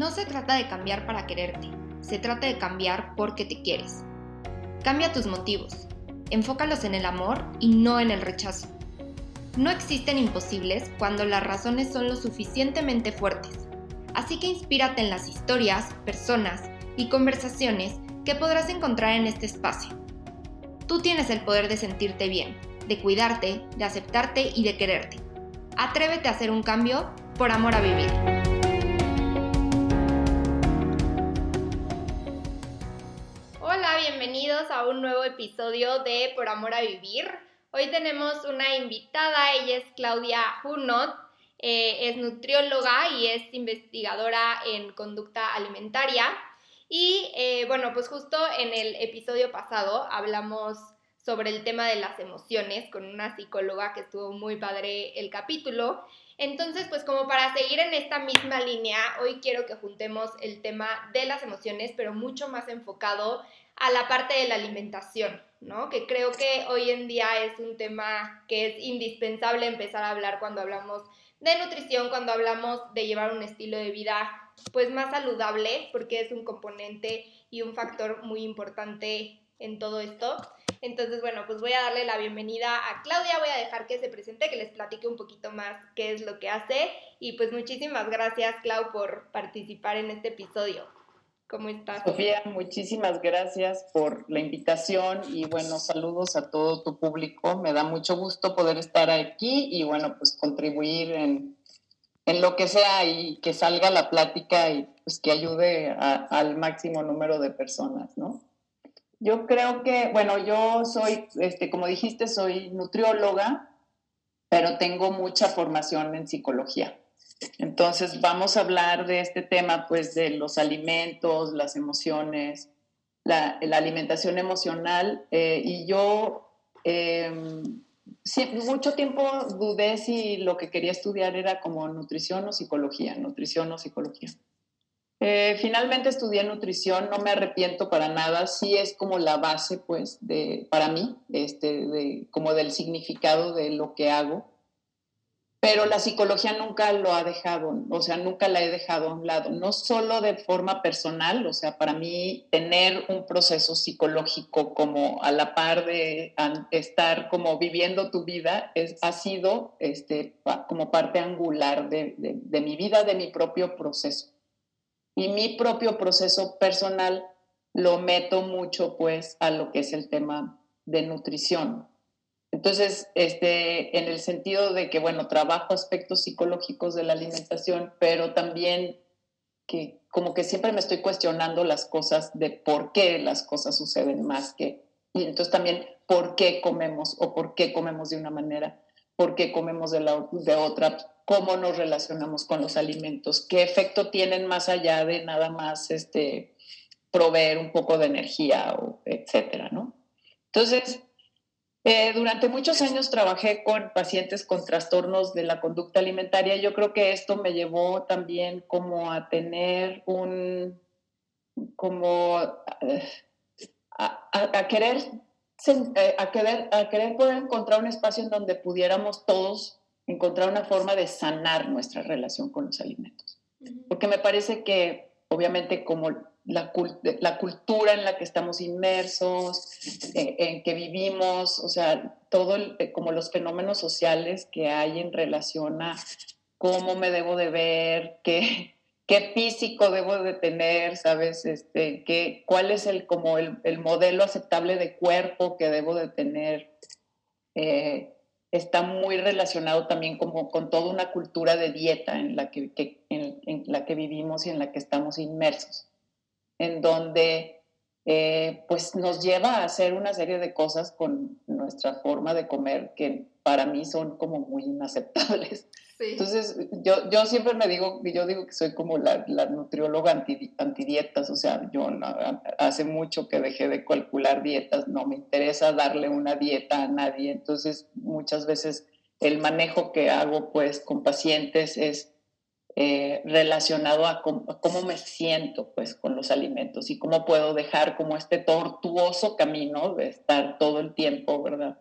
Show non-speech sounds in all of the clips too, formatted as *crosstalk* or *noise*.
No se trata de cambiar para quererte, se trata de cambiar porque te quieres. Cambia tus motivos, enfócalos en el amor y no en el rechazo. No existen imposibles cuando las razones son lo suficientemente fuertes, así que inspírate en las historias, personas y conversaciones que podrás encontrar en este espacio. Tú tienes el poder de sentirte bien, de cuidarte, de aceptarte y de quererte. Atrévete a hacer un cambio por amor a vivir. Episodio de Por Amor a Vivir. Hoy tenemos una invitada, ella es Claudia Junot, eh, es nutrióloga y es investigadora en conducta alimentaria. Y eh, bueno, pues justo en el episodio pasado hablamos sobre el tema de las emociones con una psicóloga que estuvo muy padre el capítulo. Entonces, pues como para seguir en esta misma línea, hoy quiero que juntemos el tema de las emociones, pero mucho más enfocado a la parte de la alimentación, ¿no? Que creo que hoy en día es un tema que es indispensable empezar a hablar cuando hablamos de nutrición, cuando hablamos de llevar un estilo de vida pues más saludable, porque es un componente y un factor muy importante en todo esto. Entonces, bueno, pues voy a darle la bienvenida a Claudia, voy a dejar que se presente, que les platique un poquito más qué es lo que hace y pues muchísimas gracias, Clau, por participar en este episodio. Sofía, muchísimas gracias por la invitación y bueno, saludos a todo tu público. Me da mucho gusto poder estar aquí y bueno, pues contribuir en, en lo que sea y que salga la plática y pues que ayude al máximo número de personas, ¿no? Yo creo que, bueno, yo soy, este, como dijiste, soy nutrióloga, pero tengo mucha formación en psicología. Entonces vamos a hablar de este tema, pues de los alimentos, las emociones, la, alimentación emocional. Eh, y yo em, mucho tiempo dudé si lo que quería estudiar era como nutrición o psicología, nutrición o psicología. Eh, finalmente estudié nutrición, no me arrepiento para nada, sí es como la base, pues, de, para mí, este, de, como del significado de lo que hago pero la psicología nunca lo ha dejado, o sea, nunca la he dejado a un lado, no solo de forma personal, o sea, para mí tener un proceso psicológico como a la par de estar como viviendo tu vida es, ha sido este, como parte angular de, de mi vida, de mi propio proceso. Y mi propio proceso personal lo meto mucho pues a lo que es el tema de nutrición, entonces, este, en el sentido de que, bueno, trabajo aspectos psicológicos de la alimentación, pero también que como que siempre me estoy cuestionando las cosas de por qué las cosas suceden más que, y entonces también por qué comemos o por qué comemos de una manera, por qué comemos de, la, de otra, cómo nos relacionamos con los alimentos, qué efecto tienen más allá de nada más este, proveer un poco de energía, etcétera, ¿no? Entonces, eh, durante muchos años trabajé con pacientes con trastornos de la conducta alimentaria. Yo creo que esto me llevó también como a tener un, como eh, a, querer, eh, a, querer, a querer poder encontrar un espacio en donde pudiéramos todos encontrar una forma de sanar nuestra relación con los alimentos. Porque me parece que obviamente como la, la, cultura en la que estamos inmersos, eh, en que vivimos, o sea, todo eh, como los fenómenos sociales que hay en relación a cómo me debo de ver, *laughs* qué, qué físico debo de tener, ¿sabes? Este, qué, cuál es el, como el, el, modelo aceptable de cuerpo que debo de tener. Eh, está muy relacionado también como con toda una cultura de dieta en la que, en la que vivimos y en la que estamos inmersos en donde eh, pues nos lleva a hacer una serie de cosas con nuestra forma de comer que para mí son como muy inaceptables. Entonces, yo, yo siempre me digo, yo digo que soy como la, la nutrióloga anti, antidietas, o sea, yo hace mucho que dejé de calcular dietas, no me interesa darle una dieta a nadie, entonces muchas veces el manejo que hago pues con pacientes es eh, relacionado a cómo, me siento pues con los alimentos y cómo puedo dejar como este tortuoso camino de estar todo el tiempo, ¿verdad?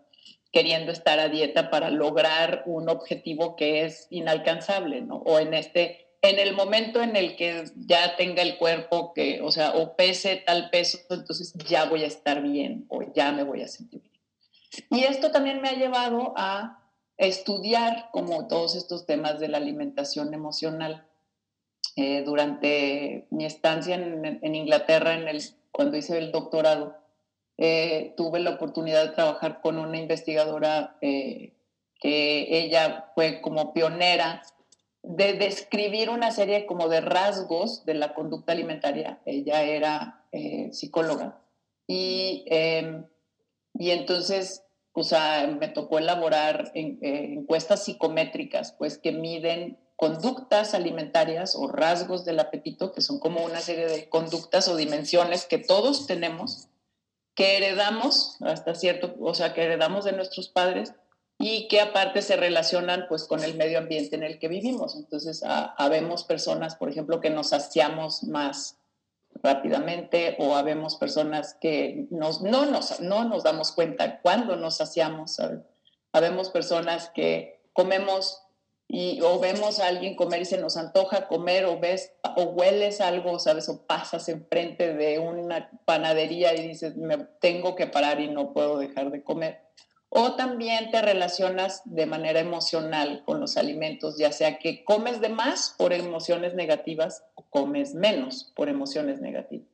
Queriendo estar a dieta para lograr un objetivo que es inalcanzable, ¿no? O en este en el momento en el que ya tenga el cuerpo que, o sea, o pese tal peso, entonces ya voy a estar bien o ya me voy a sentir bien. Y esto también me ha llevado a estudiar como todos estos temas de la alimentación emocional. Eh, durante mi estancia en, Inglaterra, en el, cuando hice el doctorado, eh, tuve la oportunidad de trabajar con una investigadora eh, que ella fue como pionera de describir una serie como de rasgos de la conducta alimentaria. Ella era psicóloga y, em, y entonces o sea, me tocó elaborar encuestas psicométricas, pues que miden conductas alimentarias o rasgos del apetito, que son como una serie de conductas o dimensiones que todos tenemos, que heredamos hasta cierto, o sea, que heredamos de nuestros padres y que aparte se relacionan pues con el medio ambiente en el que vivimos. Entonces, habemos personas, por ejemplo, que nos saciamos más rápidamente o habemos personas que nos, no, nos, no nos damos cuenta cuando nos saciamos. Habemos personas que comemos y o vemos a alguien comer y se nos antoja comer o ves o hueles algo, ¿sabes? O pasas enfrente de una panadería y dices, me tengo que parar y no puedo dejar de comer. O también te relacionas de manera emocional con los alimentos, ya sea que comes de más por emociones negativas o comes menos por emociones negativas.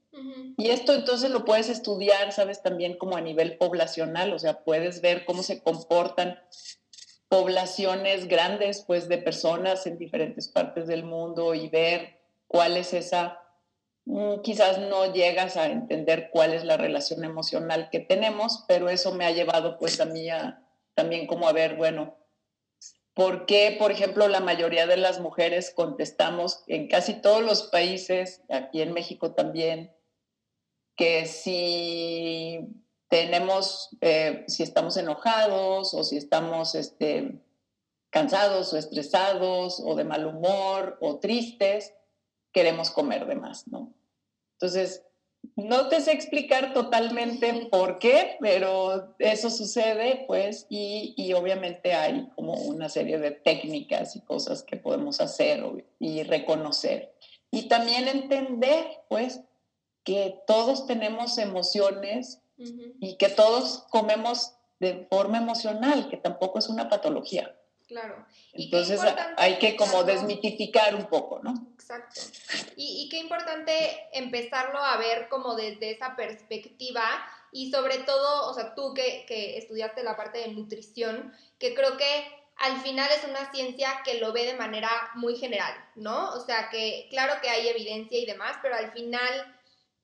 Y esto entonces lo puedes estudiar, sabes, también como a nivel poblacional, o sea, puedes ver cómo se comportan poblaciones grandes, pues, de personas en diferentes partes del mundo y ver cuál es esa, quizás no llegas a entender cuál es la relación emocional que tenemos, pero eso me ha llevado, pues, a mí a, también como a ver, bueno, ¿por qué, por ejemplo, la mayoría de las mujeres contestamos en casi todos los países, aquí en México también, que si tenemos, eh, si estamos enojados o si estamos este, cansados o estresados o de mal humor o tristes, queremos comer de más, ¿no? Entonces, no te sé explicar totalmente por qué, pero eso sucede, pues, y, y, obviamente hay como una serie de técnicas y cosas que podemos hacer y reconocer. Y también entender, pues, que todos tenemos emociones y que todos comemos de forma emocional, que tampoco es una patología. Claro. Entonces hay que como desmitificar un poco, ¿no? Exacto. Y, y, qué importante empezarlo a ver como desde esa perspectiva y sobre todo, o sea, tú que, que estudiaste la parte de nutrición, que creo que al final es una ciencia que lo ve de manera muy general, ¿no? O sea, que claro que hay evidencia y demás, pero al final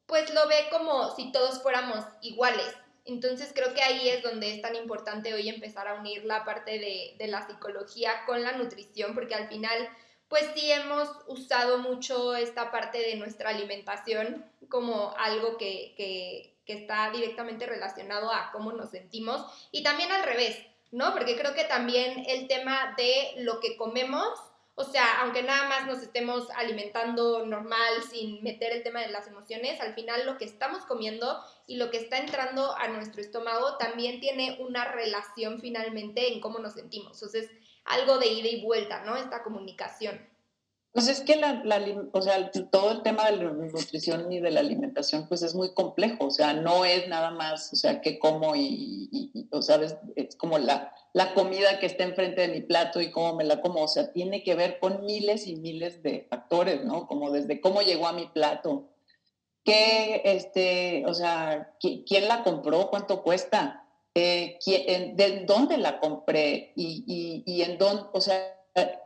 pues lo ve como si todos fuéramos iguales. Entonces creo que ahí es donde es tan importante hoy empezar a unir la parte de, la psicología con la nutrición, porque al final, pues sí hemos usado mucho esta parte de nuestra alimentación como algo que, que está directamente relacionado a cómo nos sentimos y también al revés, ¿no? Porque creo que también el tema de lo que comemos o sea, aunque nada más nos estemos alimentando normal sin meter el tema de las emociones, al final lo que estamos comiendo y lo que está entrando a nuestro estómago también tiene una relación finalmente en cómo nos sentimos. O sea, es algo de ida y vuelta, ¿no? Esta comunicación. Pues es que la, o sea, todo el tema de la nutrición y de la alimentación pues es muy complejo, o sea, no es nada más, o sea, qué como y, y, o sabes, es como la, la comida que está enfrente de mi plato y cómo me la como, o sea, tiene que ver con miles y miles de factores, ¿no? Como desde cómo llegó a mi plato, qué, este, o sea, quién la compró, cuánto cuesta, eh, de dónde la compré y, y, y en dónde, o sea,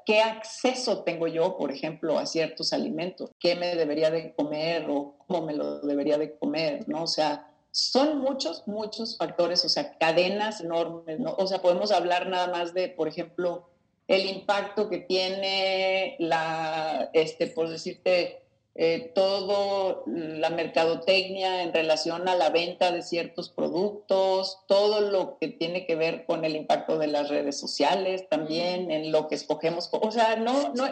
¿Qué acceso tengo yo, por ejemplo, a ciertos alimentos? ¿Qué me debería de comer o cómo me lo debería de comer? ¿no? O sea, son muchos, muchos factores, o sea, cadenas enormes, ¿no? O sea, podemos hablar nada más de, por ejemplo, el impacto que tiene la, este, por decirte, eh, todo la mercadotecnia en relación a la venta de ciertos productos, todo lo que tiene que ver con el impacto de las redes sociales también, en lo que escogemos. O sea, no, no,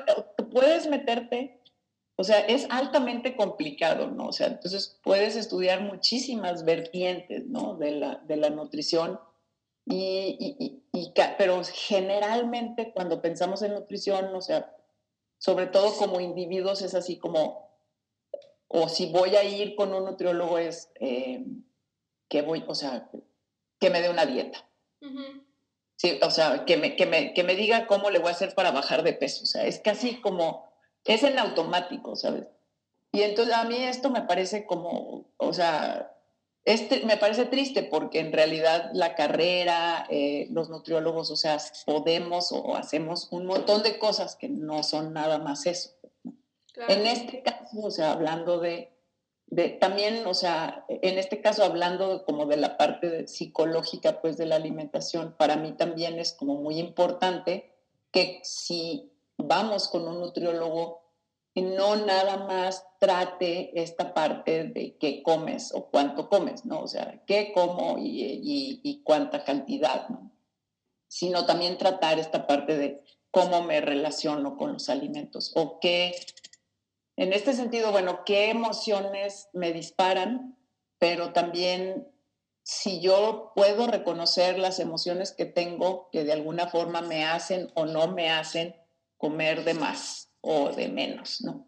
puedes meterte, o sea, es altamente complicado, ¿no? O sea, entonces puedes estudiar muchísimas vertientes, ¿no? De la, de la nutrición. Y, y, y, pero generalmente cuando pensamos en nutrición, o sea, sobre todo como individuos, es así como, o si voy a ir con un nutriólogo es eh, que voy, o sea, que me dé una dieta. Sí, o sea, que me, que, me, que me diga cómo le voy a hacer para bajar de peso. O sea, es casi como, es en automático, ¿sabes? Y entonces a mí esto me parece como, o sea, este, me parece triste porque en realidad la carrera, eh, los nutriólogos, o sea, podemos o hacemos un montón de cosas que no son nada más eso. En este caso, o sea, hablando de, de, también, o sea, en este caso hablando como de la parte psicológica, pues de la alimentación, para mí también es como muy importante que si vamos con un nutriólogo, y no nada más trate esta parte de qué comes o cuánto comes, ¿no? O sea, qué como y, y, cuánta cantidad, ¿no? Sino también tratar esta parte de cómo me relaciono con los alimentos o qué, en este sentido, bueno, qué emociones me disparan, pero también si yo puedo reconocer las emociones que tengo que de alguna forma me hacen o no me hacen comer de más o de menos, ¿no?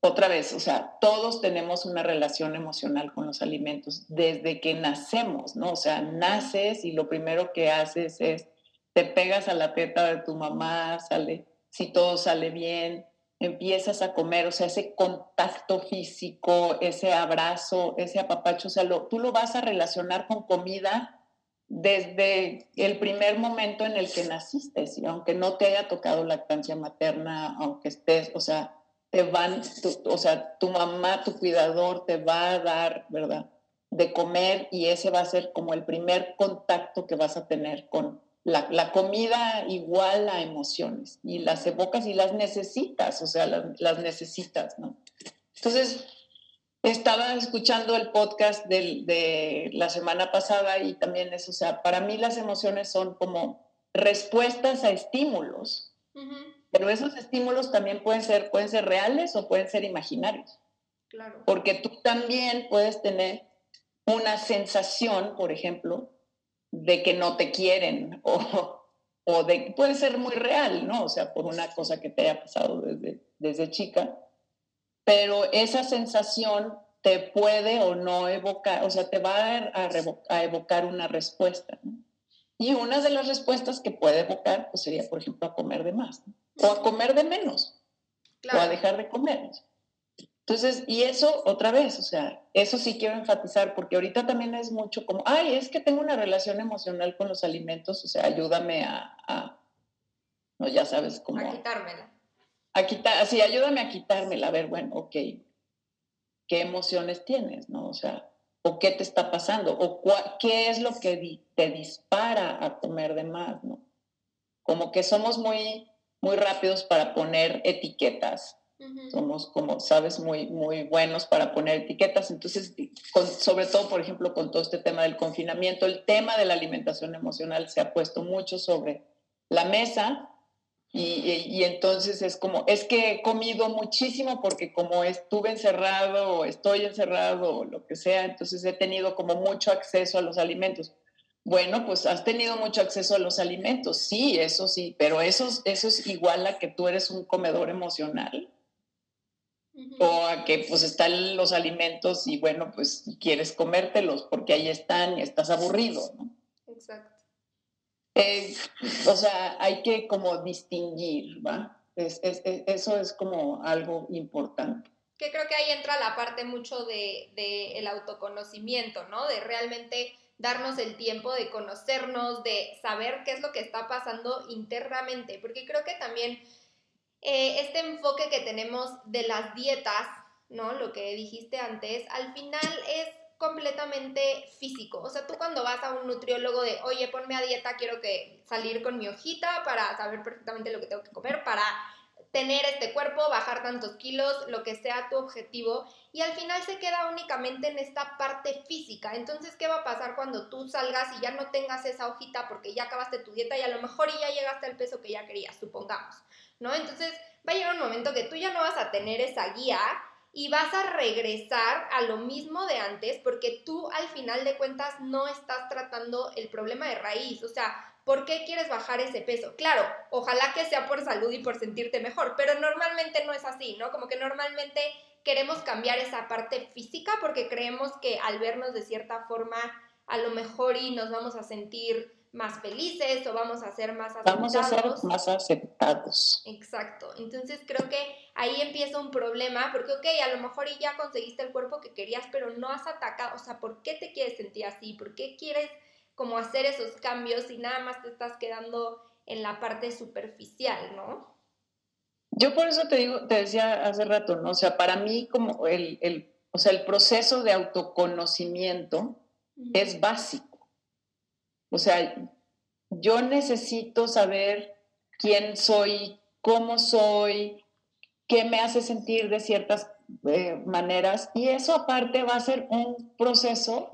Otra vez, o sea, todos tenemos una relación emocional con los alimentos desde que nacemos, ¿no? O sea, naces y lo primero que haces es te pegas a la teta de tu mamá, sale, si todo sale bien, empiezas a comer, o sea, ese contacto físico, ese abrazo, ese apapacho, o sea, tú lo vas a relacionar con comida desde el primer momento en el que naciste, y aunque no te haya tocado lactancia materna, aunque estés, o sea, te van, o sea, tu mamá, tu cuidador te va a dar, ¿verdad? De comer y ese va a ser como el primer contacto que vas a tener con la, la comida igual a emociones y las evocas y las necesitas, o sea, las, las necesitas, ¿no? Entonces, estaba escuchando el podcast de la semana pasada y también eso, o sea, para mí las emociones son como respuestas a estímulos, pero esos estímulos también pueden ser, pueden ser reales o pueden ser imaginarios. Claro. Porque tú también puedes tener una sensación, por ejemplo, de que no te quieren o, o de puede ser muy real, ¿no? O sea, por una cosa que te haya pasado desde, desde chica pero esa sensación te puede o no evocar, o sea, te va a, evocar una respuesta. Y una de las respuestas que puede evocar pues sería, por ejemplo, a comer de más, o a comer de menos, o a dejar de comer. Entonces, y eso otra vez, o sea, eso sí quiero enfatizar, porque ahorita también es mucho como, ay, es que tengo una relación emocional con los alimentos, o sea, ayúdame a, a no, ya sabes cómo. A quitármela a quitar, sí, ayúdame a quitármela, a ver, bueno, ok, ¿qué emociones tienes, no? O sea, o qué te está pasando, o qué es lo que te dispara a comer de más, ¿no? Como que somos muy, muy rápidos para poner etiquetas. Somos, como sabes, muy, muy buenos para poner etiquetas. Entonces, sobre todo, por ejemplo, con todo este tema del confinamiento, el tema de la alimentación emocional se ha puesto mucho sobre la mesa y, entonces es como, es que he comido muchísimo porque como estuve encerrado o estoy encerrado o lo que sea, entonces he tenido como mucho acceso a los alimentos. Bueno, pues has tenido mucho acceso a los alimentos, sí, eso sí, pero eso, eso es igual a que tú eres un comedor emocional o a que pues están los alimentos y bueno, pues quieres comértelos porque ahí están y estás aburrido, ¿no? Exacto. Eh, o sea, hay que como distinguir, ¿va? eso es como algo importante. Que creo que ahí entra la parte mucho del de, el autoconocimiento, ¿no? De realmente darnos el tiempo de conocernos, de saber qué es lo que está pasando internamente, porque creo que también eh, este enfoque que tenemos de las dietas, ¿no? Lo que dijiste antes, al final es completamente físico. O sea, tú cuando vas a un nutriólogo de, oye, ponme a dieta, quiero que salir con mi hojita para saber perfectamente lo que tengo que comer, para tener este cuerpo, bajar tantos kilos, lo que sea tu objetivo, y al final se queda únicamente en esta parte física. Entonces, ¿qué va a pasar cuando tú salgas y ya no tengas esa hojita porque ya acabaste tu dieta y a lo mejor ya llegaste al peso que ya querías, supongamos, ¿no? Entonces, va a llegar un momento que tú ya no vas a tener esa guía y vas a regresar a lo mismo de antes porque tú al final de cuentas no estás tratando el problema de raíz. O sea, ¿por qué quieres bajar ese peso? Claro, ojalá que sea por salud y por sentirte mejor, pero normalmente no es así, ¿no? Como que normalmente queremos cambiar esa parte física porque creemos que al vernos de cierta forma a lo mejor y nos vamos a sentir más felices o vamos a ser más aceptados. Vamos a ser más aceptados. Exacto. Entonces creo que ahí empieza un problema porque, ok, a lo mejor ya conseguiste el cuerpo que querías, pero no has atacado. O sea, ¿por qué te quieres sentir así? ¿Por qué quieres como hacer esos cambios y nada más te estás quedando en la parte superficial, ¿no? Yo por eso te digo, te decía hace rato, ¿no? O sea, para mí como el, el o sea, el proceso de autoconocimiento es básico. O sea, yo necesito saber quién soy, cómo soy, qué me hace sentir de ciertas eh, maneras y eso aparte va a ser un proceso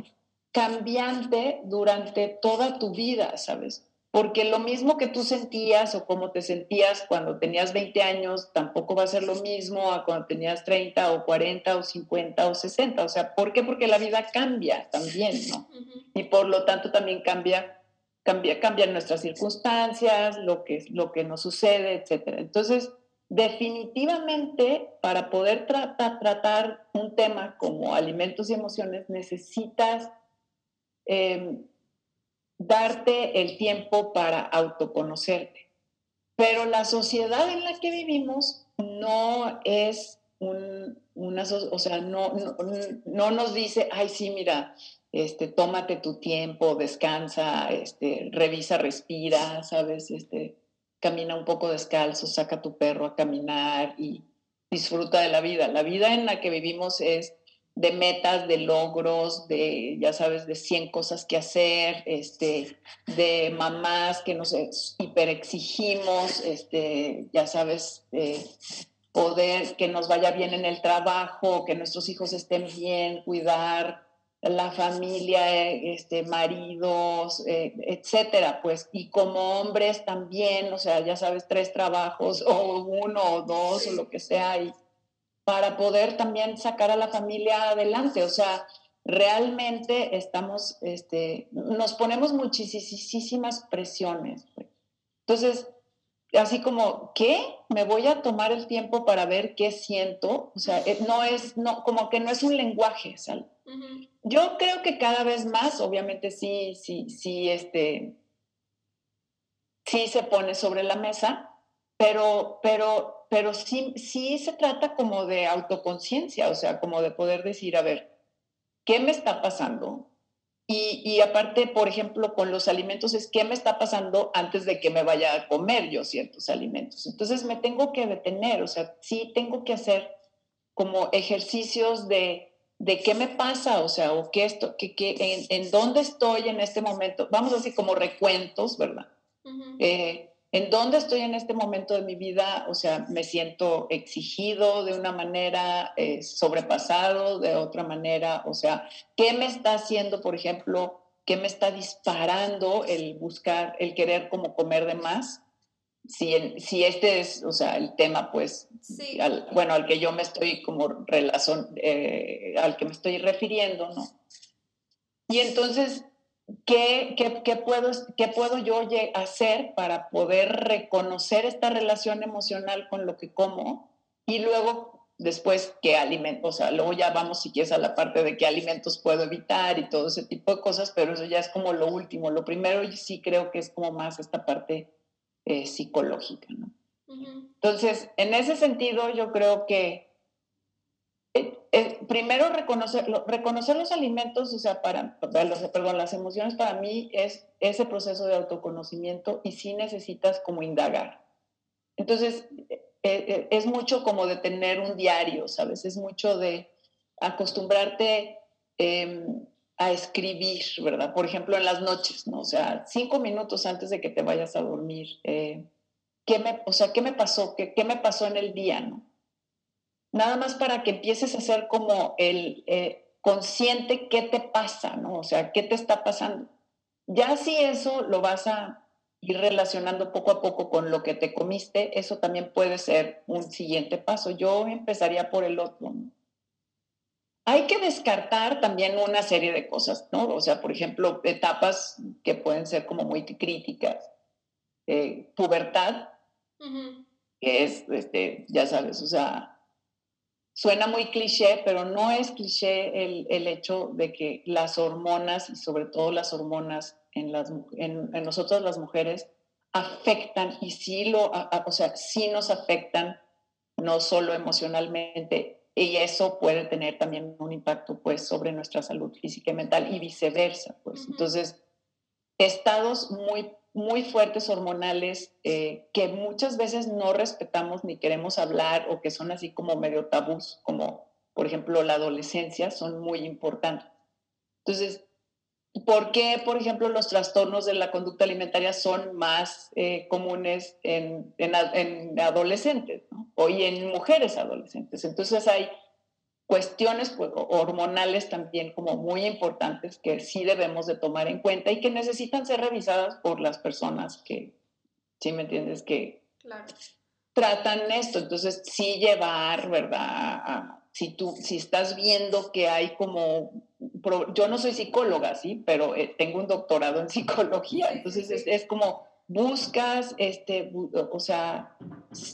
cambiante durante toda tu vida, ¿sabes? Porque lo mismo que tú sentías o como te sentías cuando tenías 20 años, tampoco va a ser lo mismo a cuando tenías 30 o 40 o 50 o 60. O sea, ¿por qué? Porque la vida cambia también, ¿no? *laughs* Y por lo tanto también cambia, cambia, cambian nuestras circunstancias, lo que, lo que nos sucede, etc. Entonces, definitivamente, para poder tratar, tratar un tema como alimentos y emociones, necesitas Em, darte el tiempo para autoconocerte. Pero la sociedad en la que vivimos no es un, una, o sea, no, no, nos dice, ay, sí, mira, este, tómate tu tiempo, descansa, este, revisa, respira, ¿sabes? Este, camina un poco descalzo, saca tu perro a caminar y disfruta de la vida. La vida en la que vivimos es de metas, de logros, de, ya sabes, de 100 cosas que hacer, este, de mamás que nos hiperexigimos, este, ya sabes, poder que nos vaya bien en el trabajo, que nuestros hijos estén bien, cuidar la familia, este, maridos, eh, etcétera, pues, y como hombres también, o sea, ya sabes, tres trabajos, *laughs* o uno o dos, o lo que sea, y para poder también sacar a la familia adelante. O sea, realmente estamos, este, nos ponemos muchísimas presiones. Entonces, así como, ¿qué? Me voy a tomar el tiempo para ver qué siento. O sea, eh, no es, no, como que no es un lenguaje, ¿sabes? Yo creo que cada vez más, obviamente sí, sí, sí, este, sí se pone sobre la mesa, pero, pero pero sí, sí se trata como de autoconciencia, o sea, como de poder decir, a ver, ¿qué me está pasando? Y, y, aparte, por ejemplo, con los alimentos es qué me está pasando antes de que me vaya a comer yo ciertos alimentos. Entonces me tengo que detener, o sea, sí tengo que hacer como ejercicios de, de qué me pasa, o sea, o qué esto, que, que, en, en, dónde estoy en este momento. Vamos así como recuentos, ¿verdad? En dónde estoy en este momento de mi vida, o sea, me siento exigido de una manera, eh, sobrepasado de otra manera, o sea, ¿qué me está haciendo, por ejemplo, qué me está disparando el buscar, el querer como comer de más? Si, si este es, o sea, el tema, pues, bueno, al que yo me estoy como relación, eh, al que me estoy refiriendo, ¿no? Y entonces ¿Qué, qué, puedo, ¿Qué puedo yo hacer para poder reconocer esta relación emocional con lo que como? Y luego, después, ¿qué alimentos? O sea, luego ya vamos, si quieres, a la parte de qué alimentos puedo evitar y todo ese tipo de cosas, pero eso ya es como lo último. Lo primero sí creo que es como más esta parte eh, psicológica, ¿no? Entonces, en ese sentido, yo creo que primero reconocer, reconocer los alimentos, o sea, para, perdón, las emociones para mí es ese proceso de autoconocimiento y sí necesitas como indagar. Entonces, eh, eh, es mucho como de tener un diario, ¿sabes? Es mucho de acostumbrarte em, a escribir, ¿verdad? Por ejemplo, en las noches, ¿no? O sea, cinco minutos antes de que te vayas a dormir, eh, ¿qué me, o sea, ¿qué me pasó? ¿Qué, ¿Qué me pasó en el día, no? Nada más para que empieces a ser como el eh, consciente qué te pasa, ¿no? O sea, qué te está pasando. Ya si eso lo vas a ir relacionando poco a poco con lo que te comiste, eso también puede ser un siguiente paso. Yo empezaría por el otro. Hay que descartar también una serie de cosas, ¿no? O sea, por ejemplo, etapas que pueden ser como muy críticas eh, pubertad, que es, este, ya sabes, o sea, suena muy cliché, pero no es cliché el, el hecho de que las hormonas, y sobre todo las hormonas en, las, en, en nosotras las mujeres, afectan y sí lo, o sea, sí nos afectan, no solo emocionalmente, y eso puede tener también un impacto pues sobre nuestra salud física y mental y viceversa pues. Entonces estados muy muy fuertes hormonales eh, que muchas veces no respetamos ni queremos hablar o que son así como medio tabús como por ejemplo la adolescencia son muy importantes entonces ¿Por qué, por ejemplo, los trastornos de la conducta alimentaria son más eh, comunes en, adolescentes o y en mujeres adolescentes? Entonces hay cuestiones pues, hormonales también como muy importantes que sí debemos de tomar en cuenta y que necesitan ser revisadas por las personas que, ¿sí me entiendes? Que tratan esto. Entonces sí llevar, ¿verdad? si tú, si estás viendo que hay como yo no soy psicóloga, sí, pero eh, tengo un doctorado en psicología, entonces es, como buscas, este, o sea,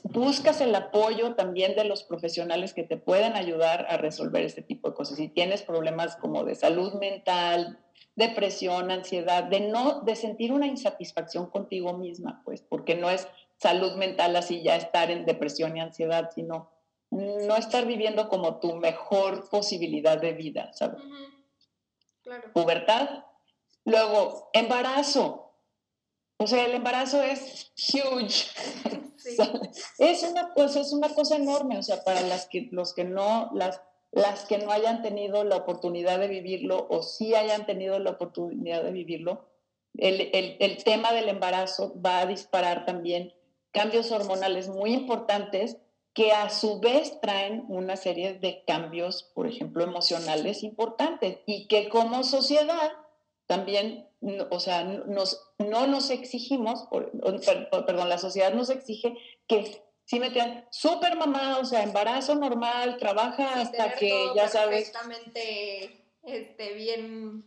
buscas el apoyo también de los profesionales que te pueden ayudar a resolver este tipo de cosas. Si tienes problemas como de salud mental, depresión, ansiedad, de no, de sentir una insatisfacción contigo misma, pues, porque no es salud mental así ya estar en depresión y ansiedad, sino no estar viviendo como tu mejor posibilidad de vida, ¿sabes? pubertad. Luego, embarazo. O sea, el embarazo es huge. *laughs* es, una cosa, es una cosa enorme. O sea, para las que, los que no, las, las que no hayan tenido la oportunidad de vivirlo o sí hayan tenido la oportunidad de vivirlo, el, el, el tema del embarazo va a disparar también cambios hormonales muy importantes que a su vez traen una serie de cambios, por ejemplo, emocionales importantes y que como sociedad también, o sea, nos, no nos exigimos, perdón, la sociedad nos exige que si me tienen súper mamá, o sea, embarazo normal, trabaja hasta que ya sabes. Perfectamente este, bien.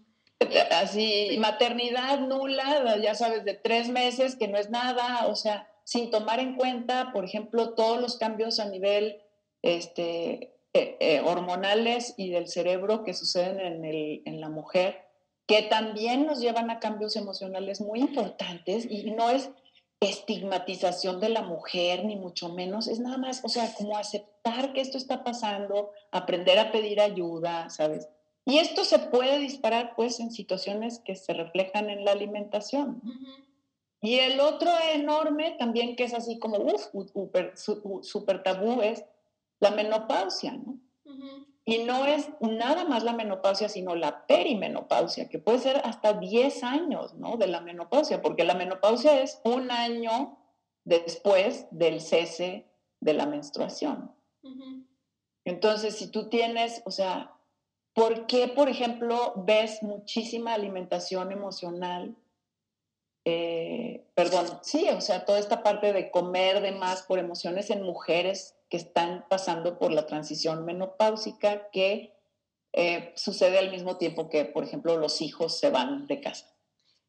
Así, maternidad nula, ya sabes, de tres meses, que no es nada, o sea, sin tomar en cuenta, por ejemplo, todos los cambios a nivel este, eh, eh, hormonales y del cerebro que suceden en, el, en la mujer, que también nos llevan a cambios emocionales muy importantes y no es estigmatización de la mujer, ni mucho menos, es nada más, o sea, como aceptar que esto está pasando, aprender a pedir ayuda, ¿sabes? Y esto se puede disparar pues en situaciones que se reflejan en la alimentación. Y el otro enorme también que es así como, uff, súper tabú es la menopausia, ¿no? Y no es nada más la menopausia, sino la perimenopausia, que puede ser hasta 10 años, ¿no? De la menopausia, porque la menopausia es un año después del cese de la menstruación. Entonces, si tú tienes, o sea, ¿por qué, por ejemplo, ves muchísima alimentación emocional eh, perdón, sí, o sea, toda esta parte de comer de más por emociones en mujeres que están pasando por la transición menopáusica que eh, sucede al mismo tiempo que, por ejemplo, los hijos se van de casa.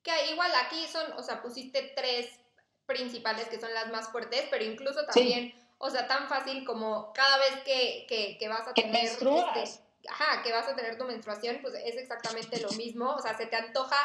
Que igual aquí son, o sea, pusiste tres principales que son las más fuertes, pero incluso también, o sea, tan fácil como cada vez que, que, vas a tener... Este, ajá, que vas a tener tu menstruación, pues es exactamente lo mismo, o sea, se te antoja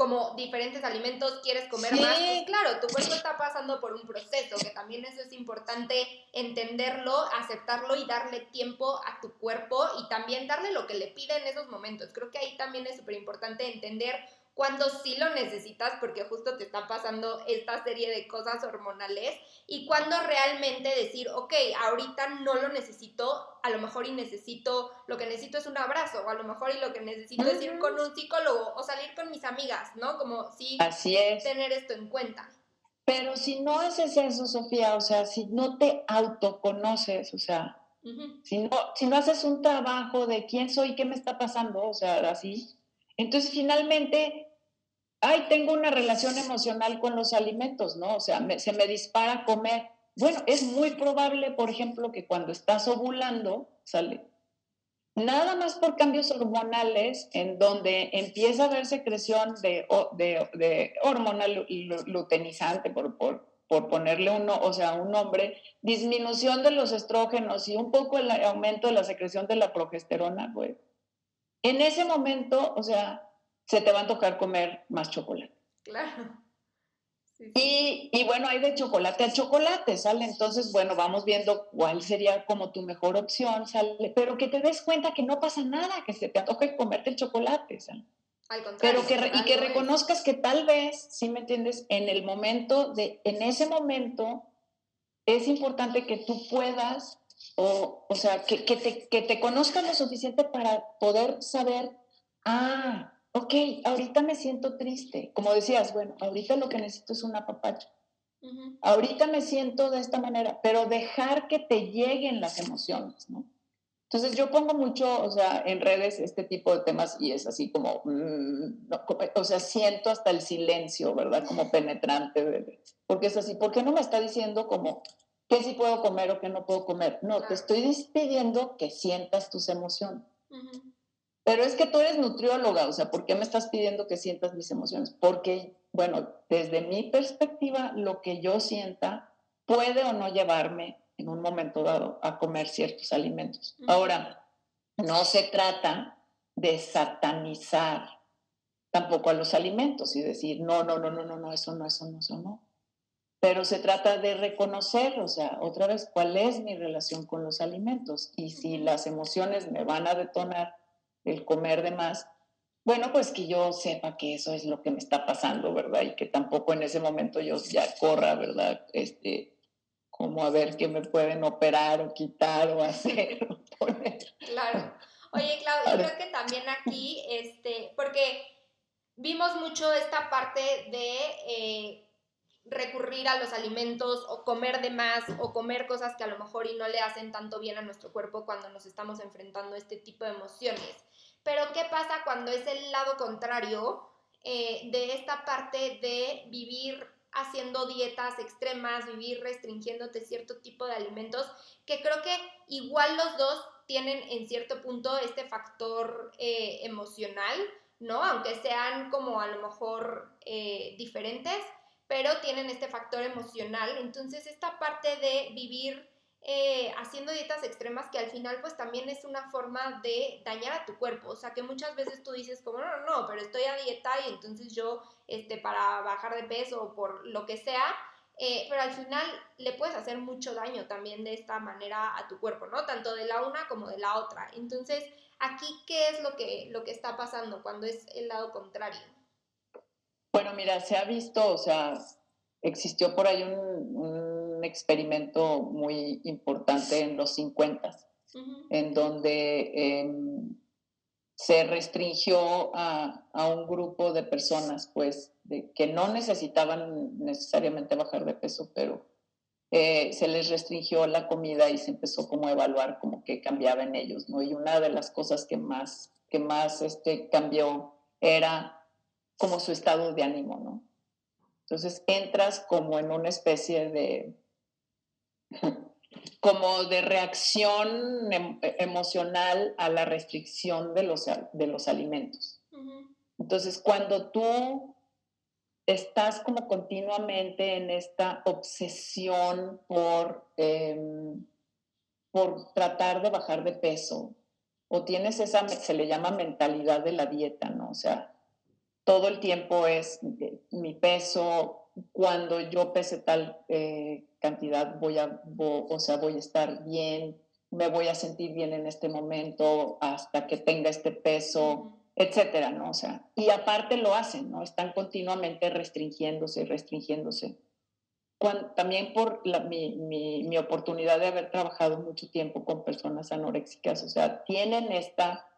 como diferentes alimentos, quieres comer más, pues claro, tu cuerpo está pasando por un proceso, que también eso es importante entenderlo, aceptarlo y darle tiempo a tu cuerpo y también darle lo que le pide en esos momentos. Creo que ahí también es súper importante entender cuando sí lo necesitas porque justo te está pasando esta serie de cosas hormonales y cuando realmente decir, ok, ahorita no lo necesito, a lo mejor y necesito, lo que necesito es un abrazo o a lo mejor y lo que necesito es ir con un psicólogo o salir con mis amigas, ¿no? Como sí Así es. tener esto en cuenta. Pero si no haces eso, Sofía, o sea, si no te autoconoces, o sea, si, no, si no haces un trabajo de quién soy, qué me está pasando, o sea, así, entonces, finalmente, ay, tengo una relación emocional con los alimentos, ¿no? O sea, se me dispara comer. Bueno, es muy probable, por ejemplo, que cuando estás ovulando, sale, nada más por cambios hormonales, en donde empieza a haber secreción de, de, de hormona luteinizante, por, por, por ponerle uno, o sea, un nombre, disminución de los estrógenos y un poco el aumento de la secreción de la progesterona, güey. En ese momento, o sea, se te va a tocar comer más chocolate. Claro. Y, y, bueno, hay de chocolate a chocolate, ¿sale? Entonces, bueno, vamos viendo cuál sería como tu mejor opción, ¿sale? Pero que te des cuenta que no pasa nada, que se te antoje comerte el chocolate, ¿sale? Al contrario. Pero que, y que reconozcas que tal vez, si me entiendes, en el momento de, en ese momento, es importante que tú puedas, o, o sea, que, que, te, que te conozcas lo suficiente para poder saber, ah, ok, ahorita me siento triste. Como decías, bueno, ahorita lo que necesito es una papacha. Ahorita me siento de esta manera, pero dejar que te lleguen las emociones, ¿no? Entonces yo pongo mucho, o sea, en redes este tipo de temas y es así como, mm, o sea, siento hasta el silencio, ¿verdad? Como penetrante, porque es así, ¿por qué no me está diciendo como qué sí puedo comer o qué no puedo comer? No, te estoy pidiendo que sientas tus emociones. Pero es que tú eres nutrióloga, o sea, ¿por qué me estás pidiendo que sientas mis emociones? Porque, bueno, desde mi perspectiva, lo que yo sienta puede o no llevarme en un momento dado a comer ciertos alimentos. Ahora, no se trata de satanizar tampoco a los alimentos y decir, no, no, no, no, no, no, eso no, eso no, eso no. Pero se trata de reconocer, o sea, otra vez, cuál es mi relación con los alimentos y si las emociones me van a detonar el comer de más, bueno, pues que yo sepa que eso es lo que me está pasando, ¿verdad? Y que tampoco en ese momento yo ya corra, ¿verdad? Este, como a ver qué me pueden operar o quitar o hacer *laughs* o poner. Claro. Oye, Claudia, yo creo que también aquí, este, porque vimos mucho esta parte de eh, recurrir a los alimentos o comer de más o comer cosas que a lo mejor y no le hacen tanto bien a nuestro cuerpo cuando nos estamos enfrentando a este tipo de emociones. Pero ¿qué pasa cuando es el lado contrario eh, de esta parte de vivir haciendo dietas extremas, vivir restringiéndote cierto tipo de alimentos, que creo que igual los dos tienen en cierto punto este factor eh, emocional, ¿no? Aunque sean como a lo mejor eh, diferentes, pero tienen este factor emocional. Entonces esta parte de vivir eh, haciendo dietas extremas que al final pues también es una forma de dañar a tu cuerpo, o sea que muchas veces tú dices como no, no, no, pero estoy a dieta y entonces yo este, para bajar de peso o por lo que sea, eh, pero al final le puedes hacer mucho daño también de esta manera a tu cuerpo, ¿no? Tanto de la una como de la otra. Entonces, aquí, ¿qué es lo que, lo que está pasando cuando es el lado contrario? Bueno, mira, se ha visto, o sea, existió por ahí un experimento muy importante en los 50, en donde em, se restringió a, un grupo de personas, pues, de, que no necesitaban necesariamente bajar de peso, pero eh, se les restringió la comida y se empezó como a evaluar como que cambiaba en ellos, ¿no? Y una de las cosas que más, que más este, cambió era como su estado de ánimo, ¿no? Entonces entras como en una especie de, *laughs* como de reacción em, emocional a la restricción de los, de los alimentos. Entonces, cuando tú estás como continuamente en esta obsesión por, em, por tratar de bajar de peso, o tienes esa, se le llama mentalidad de la dieta, ¿no? O sea, todo el tiempo es mi peso, cuando yo pese tal eh, cantidad voy a, o sea, voy a estar bien, me voy a sentir bien en este momento hasta que tenga este peso, etcétera, ¿no? O sea, y aparte lo hacen, ¿no? Están continuamente restringiéndose, restringiéndose. también por mi, mi, oportunidad de haber trabajado mucho tiempo con personas anoréxicas, o sea, tienen esta,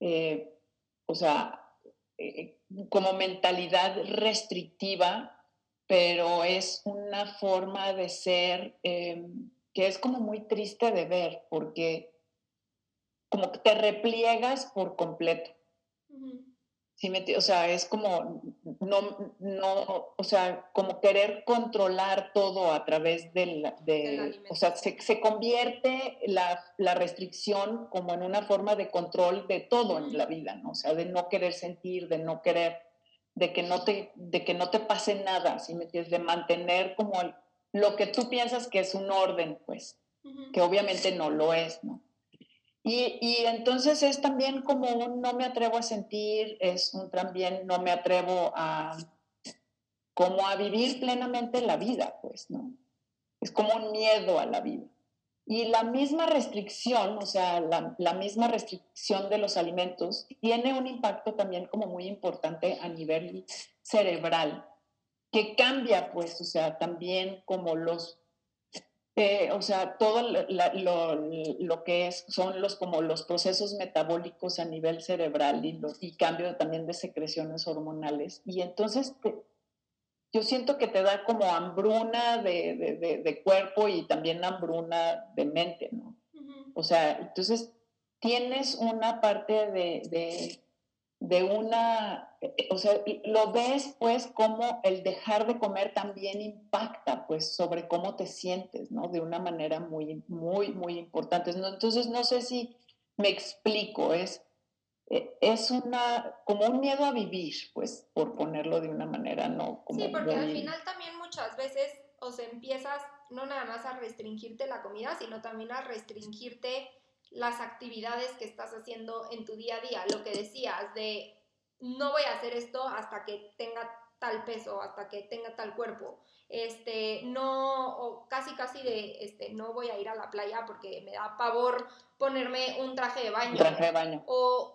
eh, o sea, eh, como mentalidad restrictiva pero es una forma de ser em, que es como muy triste de ver, porque como que te repliegas por completo. Sí, o sea, es como no, no, o sea, como querer controlar todo a través del, de, o sea, se, se convierte la, la, restricción como en una forma de control de todo en la vida, ¿no? O sea, de no querer sentir, de no querer, de que no te, de que no te pase nada, ¿sí me entiendes? De mantener como lo que tú piensas que es un orden, pues, que obviamente no lo es, ¿no? Y, entonces es también como un no me atrevo a sentir, es un también no me atrevo a como a vivir plenamente la vida, pues, ¿no? Es como un miedo a la vida. Y la misma restricción, o sea, la, la, misma restricción de los alimentos tiene un impacto también como muy importante a nivel cerebral, que cambia, pues, o sea, también como los eh, o sea, todo lo, que es, son los, como los procesos metabólicos a nivel cerebral y, y cambio también de secreciones hormonales. Y entonces yo siento que te da como hambruna de, cuerpo y también hambruna de mente, ¿no? O sea, entonces tienes una parte de de una, o sea, lo ves pues como el dejar de comer también impacta pues sobre cómo te sientes, ¿no? De una manera muy, muy, muy importante. Entonces, no sé si me explico, es, eh, es una, como un miedo a vivir, pues, por ponerlo de una manera, ¿no? Como sí, porque al final también muchas veces, o sea, empiezas no nada más a restringirte la comida, sino también a restringirte las actividades que estás haciendo en tu día a día. Lo que decías de no voy a hacer esto hasta que tenga tal peso, hasta que tenga tal cuerpo. Este, no, o casi casi de, este, no voy a ir a la playa porque me da pavor ponerme un traje de baño. Traje de baño. O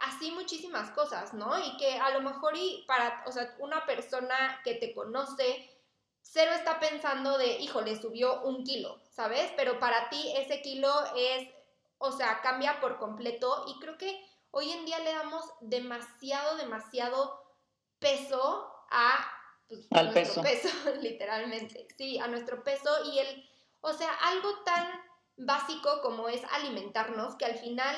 así muchísimas cosas, ¿no? Y que a lo mejor y para, o sea, una persona que te conoce, cero está pensando de, híjole, subió un kilo, ¿sabes? Pero para ti ese kilo es o sea, cambia por completo y creo que hoy en día le damos demasiado, demasiado peso a, pues, nuestro *laughs* peso. literalmente, sí, a nuestro peso y el, o sea, algo tan básico como es alimentarnos, que al final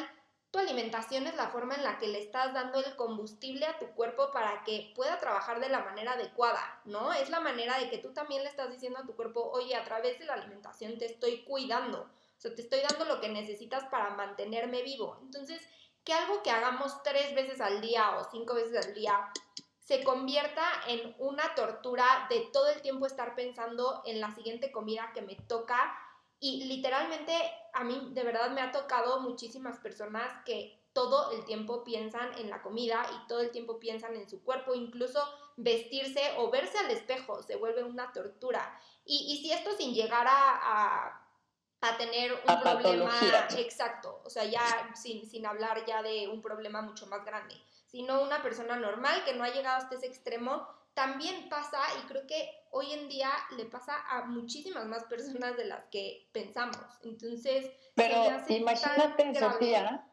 tu alimentación es la forma en la que le estás dando el combustible a tu cuerpo para que pueda trabajar de la manera adecuada, ¿no? Es la manera de que tú también le estás diciendo a tu cuerpo, oye, a través de la alimentación te estoy cuidando. O sea, te estoy dando lo que necesitas para mantenerme vivo. Entonces, que algo que hagamos tres veces al día o cinco veces al día se convierta en una tortura de todo el tiempo estar pensando en la siguiente comida que me toca. Y literalmente a mí de verdad me ha tocado muchísimas personas que todo el tiempo piensan en la comida y todo el tiempo piensan en su cuerpo, incluso vestirse o verse al espejo se vuelve una tortura. Y, si esto sin llegar a a tener un problema exacto, o sea, ya sin, sin hablar ya de un problema mucho más grande, sino una persona normal que no ha llegado hasta ese extremo, también pasa y creo que hoy en día le pasa a muchísimas más personas de las que pensamos. Entonces, pero imagínate, Sofía,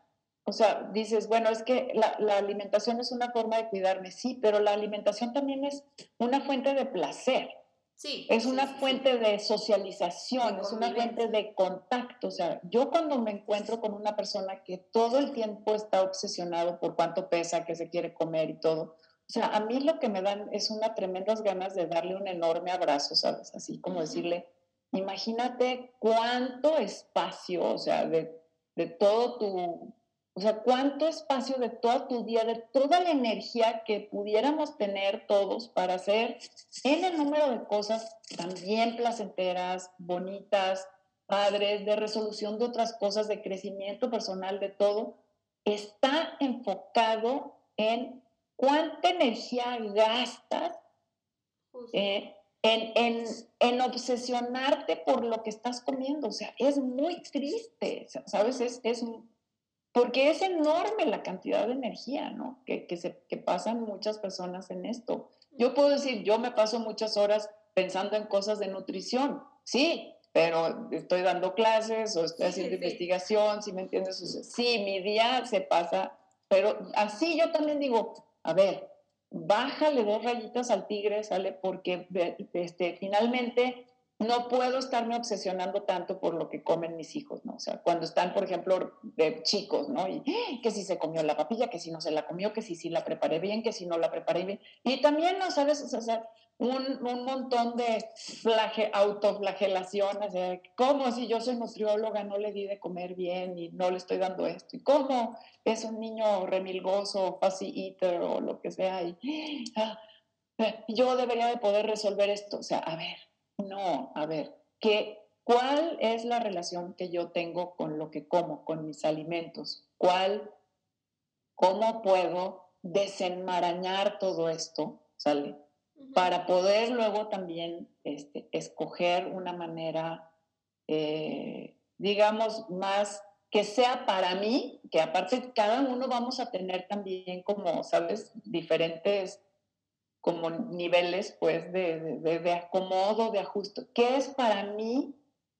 o sea, dices, bueno, es que la, la, alimentación es una forma de cuidarme, sí, pero la alimentación también es una fuente de placer es una fuente de socialización, es una fuente de contacto. O sea, yo cuando me encuentro con una persona que todo el tiempo está obsesionado por cuánto pesa, qué se quiere comer y todo, o sea, a mí lo que me dan es una tremendas ganas de darle un enorme abrazo, ¿sabes? Así como decirle, imagínate cuánto espacio, o sea, de, de todo tu o sea, cuánto espacio de todo tu día, de toda la energía que pudiéramos tener todos para hacer en el número de cosas también placenteras, bonitas, padres, de resolución de otras cosas, de crecimiento personal, de todo, está enfocado en cuánta energía gastas eh, en, en, en, obsesionarte por lo que estás comiendo. O sea, es muy triste, ¿sabes? Es, es porque es enorme la cantidad de energía, ¿no? Que, que, se, que pasan muchas personas en esto. Yo puedo decir, yo me paso muchas horas pensando en cosas de nutrición, sí, pero estoy dando clases o estoy haciendo investigación, ¿sí me entiendes? sí, mi día se pasa, pero así yo también digo, a ver, bájale dos rayitas al tigre, sale, porque este, finalmente no puedo estarme obsesionando tanto por lo que comen mis hijos, ¿no? O sea, cuando están, por ejemplo, chicos, ¿no? Y que si se comió la papilla, que si no se la comió, que si sí la preparé bien, que si no la preparé bien. Y también, ¿no sabes? O sea, un, un montón de flage, autoflagelaciones, de cómo si yo soy nutrióloga no le di de comer bien y no le estoy dando esto, y cómo es un niño remilgoso, fussy eater o lo que sea, y ah, eh, yo debería de poder resolver esto. O sea, a ver, no, a ver, ¿qué, ¿cuál es la relación que yo tengo con lo que como, con mis alimentos? ¿Cuál, cómo puedo desenmarañar todo esto, ¿sale? Para poder luego también este, escoger una manera, eh, digamos, más que sea para mí, que aparte cada uno vamos a tener también como, ¿sabes? Diferentes como niveles pues de, de, acomodo, de ajuste. ¿Qué es para mí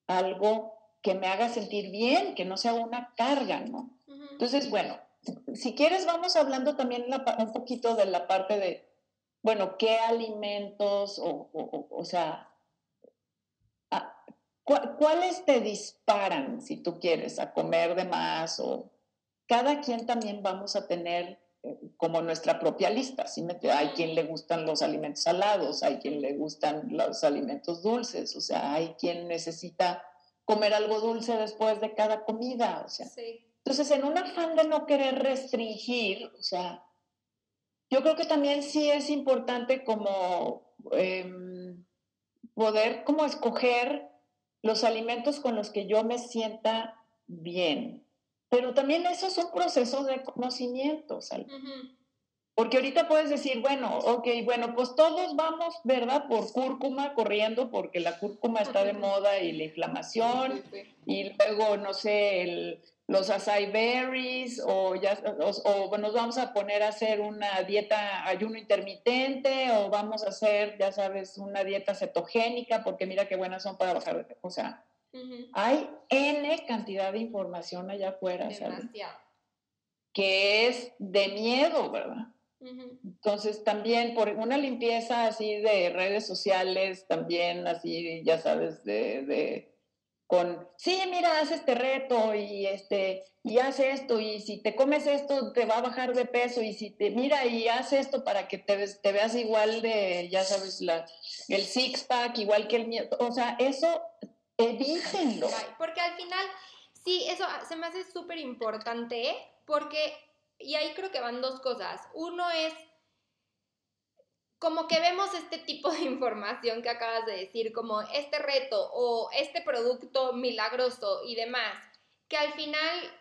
algo que me haga sentir bien, que no sea una carga, ¿no? Entonces, bueno, si quieres vamos hablando también un poquito de la parte de, bueno, qué alimentos o, o, sea, ¿cuáles te disparan si tú quieres a comer de más o cada quien también vamos a tener como nuestra propia lista. ¿sí? Hay quien le gustan los alimentos salados, hay quien le gustan los alimentos dulces, o sea, hay quien necesita comer algo dulce después de cada comida, o sea. Entonces, en un afán de no querer restringir, o sea, yo creo que también sí es importante como em, poder como escoger los alimentos con los que yo me sienta bien, pero también eso es un proceso de conocimiento. Porque ahorita puedes decir, bueno, ok, bueno, pues todos vamos, ¿verdad? Por cúrcuma corriendo, porque la cúrcuma está de moda y la inflamación, y luego, no sé, el, los acai berries, o, ya, o, nos vamos a poner a hacer una dieta ayuno intermitente, o vamos a hacer, ya sabes, una dieta cetogénica, porque mira qué buenas son para bajar de peso. Hay N cantidad de información allá afuera, Que es de miedo, ¿verdad? Entonces también por una limpieza así de redes sociales, también así, ya sabes, de, con, sí, mira, haz este reto y este, y haz esto, y si te comes esto te va a bajar de peso, y si te, mira, y haz esto para que te, te veas igual de, ya sabes, la, el six pack, igual que el mío, o sea, eso Evítenlo. Porque al final, sí, eso se me hace súper importante, porque, y ahí creo que van dos cosas. Uno es, como que vemos este tipo de información que acabas de decir, como este reto o este producto milagroso y demás, que al final,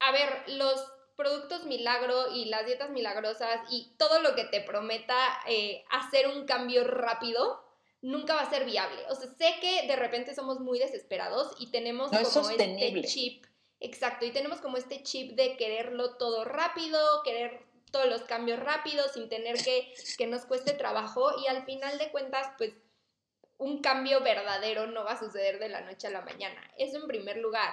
a ver, los productos milagro y las dietas milagrosas y todo lo que te prometa eh, hacer un cambio rápido, nunca va a ser viable. O sea, sé que de repente somos muy desesperados y tenemos como este chip, exacto, y tenemos como este chip de quererlo todo rápido, querer todos los cambios rápidos sin tener que que nos cueste trabajo y al final de cuentas, pues un cambio verdadero no va a suceder de la noche a la mañana. Eso en primer lugar.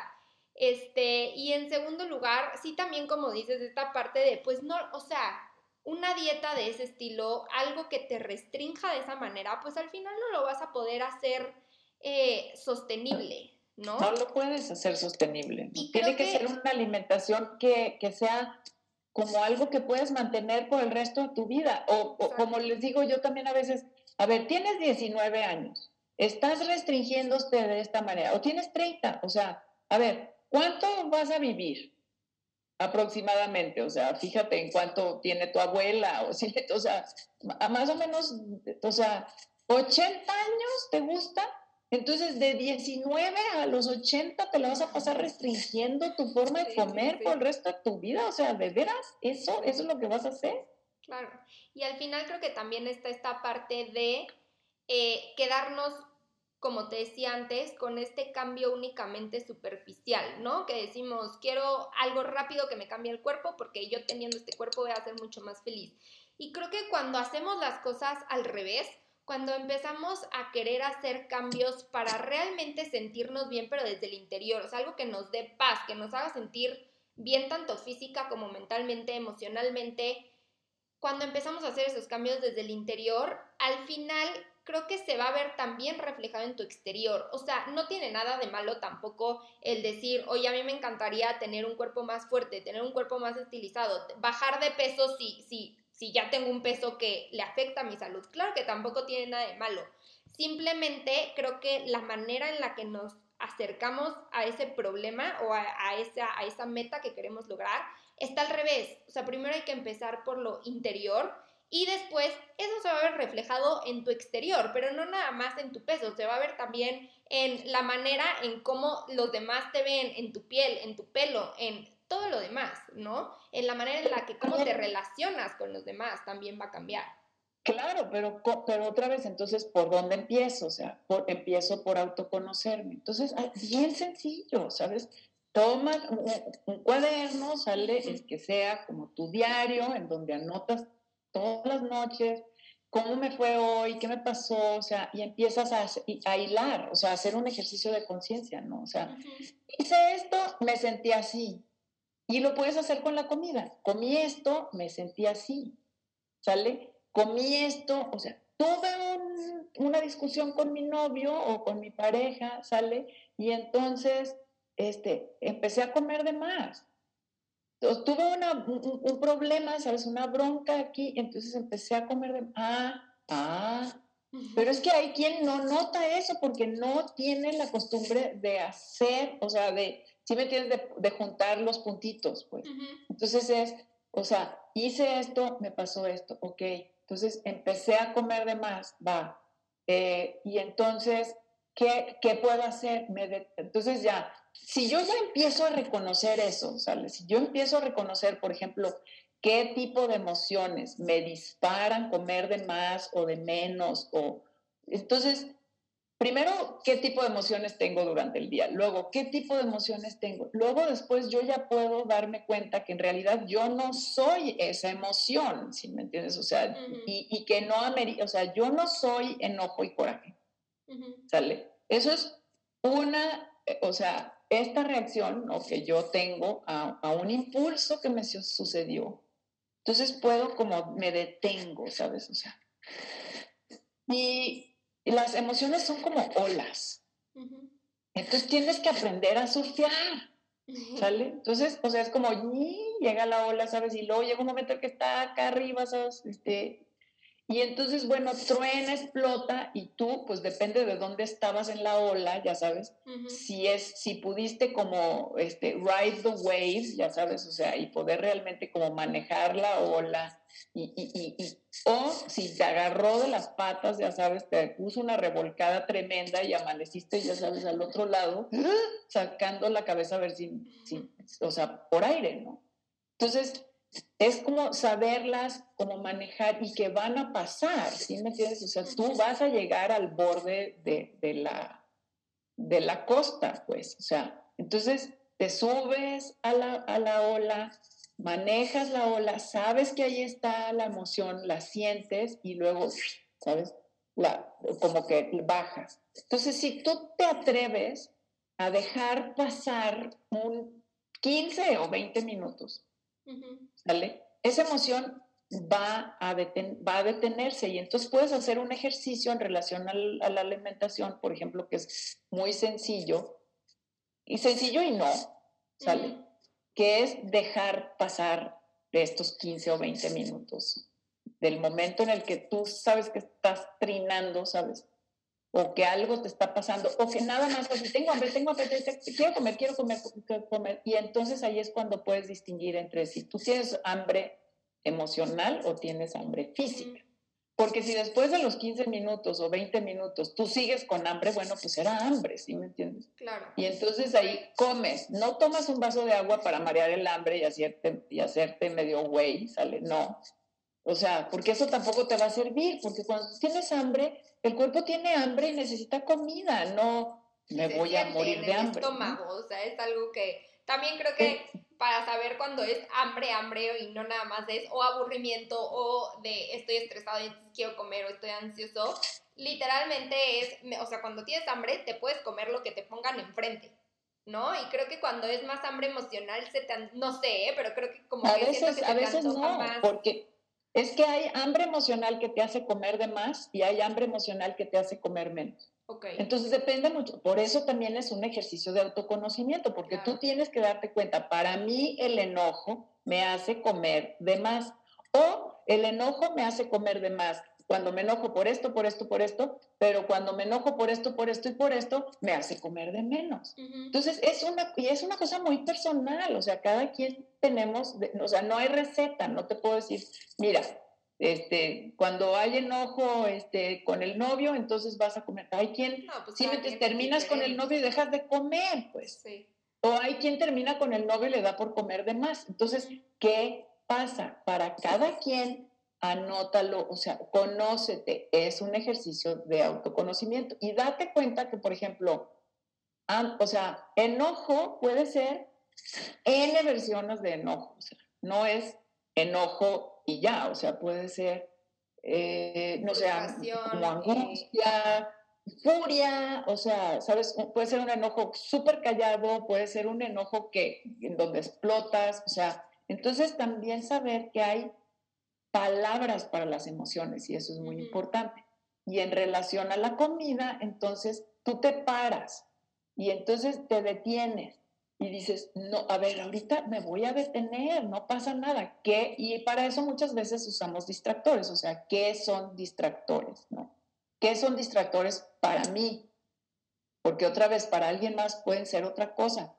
Este, y en segundo lugar, sí también como dices, esta parte de, pues no, o sea, una dieta de ese estilo, algo que te restrinja de esa manera, pues al final no lo vas a poder hacer eh, sostenible, ¿no? No lo puedes hacer sostenible. Tiene que, ser una alimentación que, sea como algo que puedes mantener por el resto de tu vida. O, o, como les digo yo también a veces, a ver, tienes 19 años, estás restringiéndote de esta manera, o tienes 30, o sea, a ver, ¿cuánto vas a vivir? Aproximadamente, o sea, fíjate en cuánto tiene tu abuela, *laughs* o, si, o sea, a más o menos, o sea, 80 años te gusta, entonces de 19 a los 80 te la vas a pasar restringiendo tu forma de comer por el resto de tu vida, o sea, ¿de veras? ¿Eso, eso es lo que vas a hacer? Claro, y al final creo que también está esta parte de eh, quedarnos como te decía antes, con este cambio únicamente superficial, ¿no? Que decimos, quiero algo rápido que me cambie el cuerpo porque yo teniendo este cuerpo voy a ser mucho más feliz. Y creo que cuando hacemos las cosas al revés, cuando empezamos a querer hacer cambios para realmente sentirnos bien, pero desde el interior, o sea, algo que nos dé paz, que nos haga sentir bien tanto física como mentalmente, emocionalmente, cuando empezamos a hacer esos cambios desde el interior, al final creo que se va a ver también reflejado en tu exterior. O sea, no tiene nada de malo tampoco el decir, oye, a mí me encantaría tener un cuerpo más fuerte, tener un cuerpo más estilizado, bajar de peso si, si, si ya tengo un peso que le afecta a mi salud. Claro que tampoco tiene nada de malo. Simplemente creo que la manera en la que nos acercamos a ese problema o a, esa, a esa meta que queremos lograr está al revés. O sea, primero hay que empezar por lo interior y después eso se va a ver reflejado en tu exterior, pero no nada más en tu peso, se va a ver también en la manera en cómo los demás te ven, en tu piel, en tu pelo, en todo lo demás, ¿no? En la manera en la que cómo te relacionas con los demás también va a cambiar. Claro, pero, pero otra vez, entonces, ¿por dónde empiezo? O sea, empiezo por autoconocerme. Entonces, ah, bien sencillo, ¿sabes? Toma un, cuaderno, sale el que sea como tu diario, en donde anotas todas las noches, cómo me fue hoy, qué me pasó, o sea, y empiezas a, a hilar, o sea, a hacer un ejercicio de conciencia, ¿no? O sea, hice esto, me sentí así. Y lo puedes hacer con la comida. Comí esto, me sentí así. ¿Sale? Comí esto, o sea, tuve una discusión con mi novio o con mi pareja, ¿sale? Y entonces, este, empecé a comer de más tuve un, problema, ¿sabes? Una bronca aquí, entonces empecé a comer de... Ah, ah. Pero es que hay quien no nota eso porque no tiene la costumbre de hacer, o sea, de, ¿sí me entiendes? De, juntar los puntitos, pues. Entonces es, o sea, hice esto, me pasó esto, ok. Entonces empecé a comer de más, va. Eh, y entonces, ¿qué, ¿qué, puedo hacer? Me entonces ya, si yo ya empiezo a reconocer eso, ¿sabes? Si yo empiezo a reconocer, por ejemplo, qué tipo de emociones me disparan comer de más o de menos, o entonces, primero, qué tipo de emociones tengo durante el día, luego, qué tipo de emociones tengo, luego después yo ya puedo darme cuenta que en realidad yo no soy esa emoción, ¿sí me entiendes? O sea, y, que no o sea, yo no soy enojo y coraje, ¿sale? Eso es una, eh, o sea, esta reacción ¿no? que yo tengo a, un impulso que me sucedió. Entonces puedo como me detengo, ¿sabes? O sea, y, las emociones son como olas. Entonces tienes que aprender a surfear, ¿sale? Entonces, o sea, es como, llega la ola, ¿sabes? Y luego llega un momento en que está acá arriba, ¿sabes? Este, y entonces, bueno, truena, explota y tú, pues depende de dónde estabas en la ola, ya sabes, si es, si pudiste como, este, ride the waves, ya sabes, o sea, y poder realmente como manejar la ola y, y, y, o si te agarró de las patas, ya sabes, te puso una revolcada tremenda y amaneciste, ya sabes, al otro lado, sacando la cabeza a ver si, si o sea, por aire, ¿no? Entonces, es como saberlas, como manejar y que van a pasar, ¿sí me entiendes? O sea, tú vas a llegar al borde de, la, de la costa, pues, o sea, entonces te subes a la, a la ola, manejas la ola, sabes que ahí está la emoción, la sientes y luego, ¿sabes? La, como que bajas. Entonces, si tú te atreves a dejar pasar un 15 o 20 minutos, ¿Sale? Esa emoción va a, va a detenerse y entonces puedes hacer un ejercicio en relación a la alimentación, por ejemplo, que es muy sencillo, y sencillo y no, ¿sale? Que es dejar pasar estos 15 o 20 minutos, del momento en el que tú sabes que estás trinando, ¿sabes? O que algo te está pasando, o que nada más así, tengo hambre, tengo hambre, quiero comer, quiero comer, quiero comer. Y entonces ahí es cuando puedes distinguir entre si tú tienes hambre emocional o tienes hambre física. Porque si después de los 15 minutos o 20 minutos tú sigues con hambre, bueno, pues era hambre, ¿sí me entiendes? Claro. Y entonces ahí comes, no tomas un vaso de agua para marear el hambre y hacerte, y hacerte medio güey, ¿sale? No. O sea, porque eso tampoco te va a servir, porque cuando tienes hambre, el cuerpo tiene hambre y necesita comida, no me voy a morir de hambre. estómago, o sea, es algo que también creo que para saber cuando es hambre, hambre y no nada más es o aburrimiento o de estoy estresado y quiero comer o estoy ansioso, literalmente es, o sea, cuando tienes hambre te puedes comer lo que te pongan enfrente. ¿no? Y creo que cuando es más hambre emocional se te, no sé, ¿eh? pero creo que como a que veces, que a veces no, porque Es que hay hambre emocional que te hace comer de más y hay hambre emocional que te hace comer menos. Okay. Entonces depende mucho. Por eso también es un ejercicio de autoconocimiento, porque tú tienes que darte cuenta, para mí el enojo me hace comer de más o el enojo me hace comer de más cuando me enojo por esto, por esto, por esto, pero cuando me enojo por esto, por esto y por esto, me hace comer de menos. Entonces, es una, y es una cosa muy personal, o sea, cada quien tenemos, o sea, no hay receta, no te puedo decir, mira, este, cuando hay enojo este, con el novio, entonces vas a comer. Hay quien, pues si te terminas con el novio y dejas de comer, pues. O hay quien termina con el novio y le da por comer de más. Entonces, ¿qué pasa? Para cada quien anótalo, o sea, conócete, es un ejercicio de autoconocimiento y date cuenta que, por ejemplo, o sea, enojo puede ser N versiones de enojo, o sea, no es enojo y ya, o sea, puede ser, eh, no sé, como angustia, furia, o sea, ¿sabes? Puede ser un enojo súper callado, puede ser un enojo que, en donde explotas, o sea, entonces también saber que hay palabras para las emociones y eso es muy importante. Y en relación a la comida, entonces tú te paras y entonces te detienes y dices, no, a ver, ahorita me voy a detener, no pasa nada. ¿Qué? Y para eso muchas veces usamos distractores, o sea, ¿qué son distractores? ¿no? ¿Qué son distractores para mí? Porque otra vez, para alguien más pueden ser otra cosa.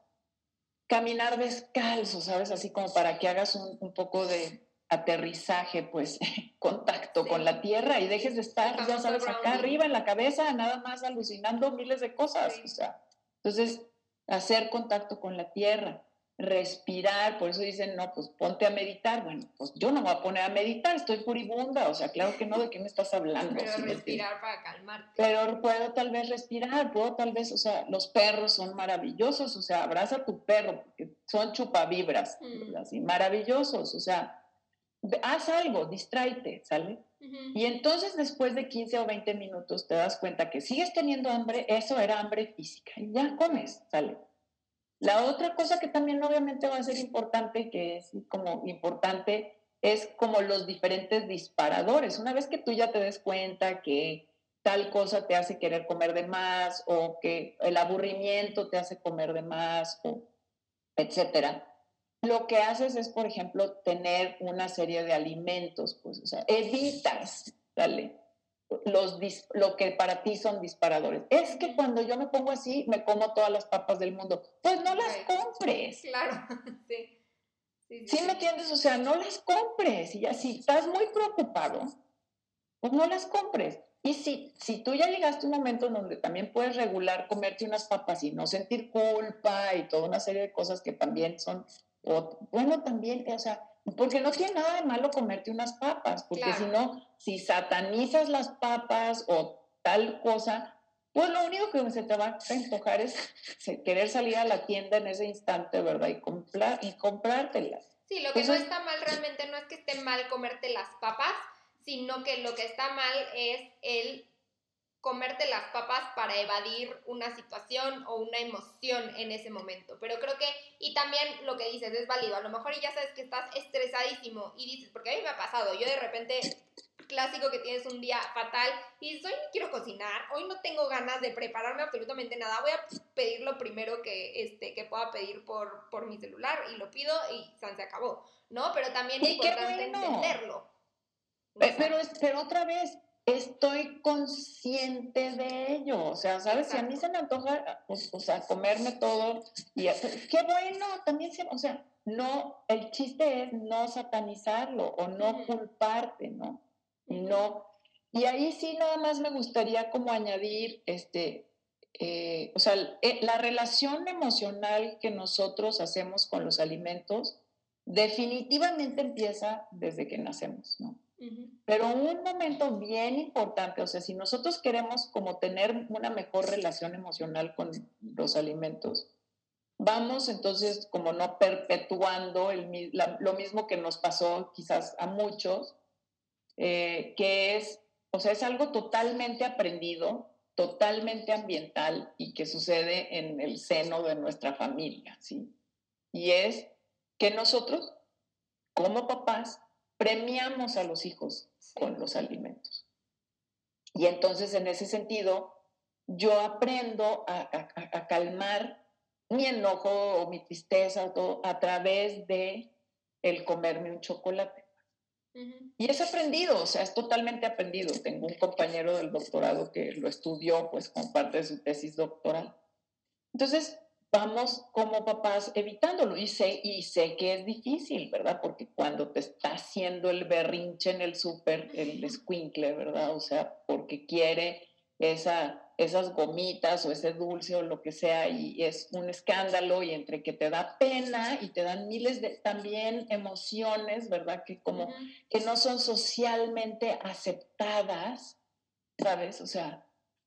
Caminar descalzo, ¿sabes? Así como para que hagas un poco de, aterrizaje, pues, *laughs* contacto con la tierra y dejes de estar, ya sabes, acá arriba en la cabeza, nada más alucinando miles de cosas. O sea, entonces, hacer contacto con la tierra, respirar, por eso dicen, no, pues ponte a meditar. Bueno, pues yo no me voy a poner a meditar, estoy furibunda, o sea, claro que no, ¿de qué me estás hablando? Pero *laughs* respirar para calmarte. Pero puedo tal vez respirar, puedo tal vez, o sea, los perros son maravillosos, o sea, abraza a tu perro, porque son chupavibras, mm. así, maravillosos, o sea, haz algo, distráete, ¿sale? Y entonces después de 15 o 20 minutos te das cuenta que sigues teniendo hambre, eso era hambre física, y ya comes, ¿sale? La otra cosa que también obviamente va a ser importante, que es como importante, es como los diferentes disparadores. Una vez que tú ya te des cuenta que tal cosa te hace querer comer de más o que el aburrimiento te hace comer de más, o etcétera, lo que haces es, por ejemplo, tener una serie de alimentos, pues, o sea, evitas, dale, los, lo que para ti son disparadores. Es que cuando yo me pongo así, me como todas las papas del mundo. Pues no las compres. *laughs* Claro, *laughs* sí. Sí, sí, me entiendes? O sea, no las compres. Y ya, si estás muy preocupado, pues no las compres. Y si, si tú ya llegaste a un momento en donde también puedes regular comerte unas papas y no sentir culpa y toda una serie de cosas que también son o, bueno, también, o sea, porque no tiene nada de malo comerte unas papas, porque si no, si satanizas las papas o tal cosa, pues lo único que se te va a antojar es *laughs* querer salir a la tienda en ese instante, ¿verdad? Y, comprar, y comprártelas. Sí, lo que no está mal realmente no es que esté mal comerte las papas, sino que lo que está mal es el comerte las papas para evadir una situación o una emoción en ese momento. Pero creo que, y también lo que dices es válido, a lo mejor ya sabes que estás estresadísimo y dices, porque a mí me ha pasado, yo de repente, clásico que tienes un día fatal y dices, hoy no quiero cocinar, hoy no tengo ganas de prepararme absolutamente nada, voy a pedir lo primero que, este, que pueda pedir por, por mi celular y lo pido y se acabó, ¿no? Pero también es importante entenderlo. Pero, pero otra vez, estoy consciente de ello. O sea, ¿sabes? Si a mí se me antoja, pues, o sea, comerme todo, y qué bueno, también se, o sea, no, el chiste es no satanizarlo o no culparte, ¿no? Y no, y ahí sí nada más me gustaría como añadir, este, eh, o sea, eh, la relación emocional que nosotros hacemos con los alimentos definitivamente empieza desde que nacemos, ¿no? Pero un momento bien importante, o sea, si nosotros queremos como tener una mejor relación emocional con los alimentos, vamos entonces como no perpetuando el, lo mismo que nos pasó quizás a muchos, eh, que es, o sea, es algo totalmente aprendido, totalmente ambiental y que sucede en el seno de nuestra familia, ¿sí? Y es que nosotros, como papás, premiamos a los hijos con los alimentos. Y entonces en ese sentido, yo aprendo a, calmar mi enojo o mi tristeza todo, a través de el comerme un chocolate. Y es aprendido, o sea, es totalmente aprendido. Tengo un compañero del doctorado que lo estudió, pues, como parte de su tesis doctoral. Entonces, vamos como papás evitándolo. Y sé, y sé que es difícil, ¿verdad? Porque cuando te está haciendo el berrinche en el súper, el squinkle, ¿verdad? O sea, porque quiere esa, esas gomitas o ese dulce o lo que sea y es un escándalo y entre que te da pena y te dan miles de también emociones, ¿verdad? Que como que no son socialmente aceptadas, ¿sabes? O sea,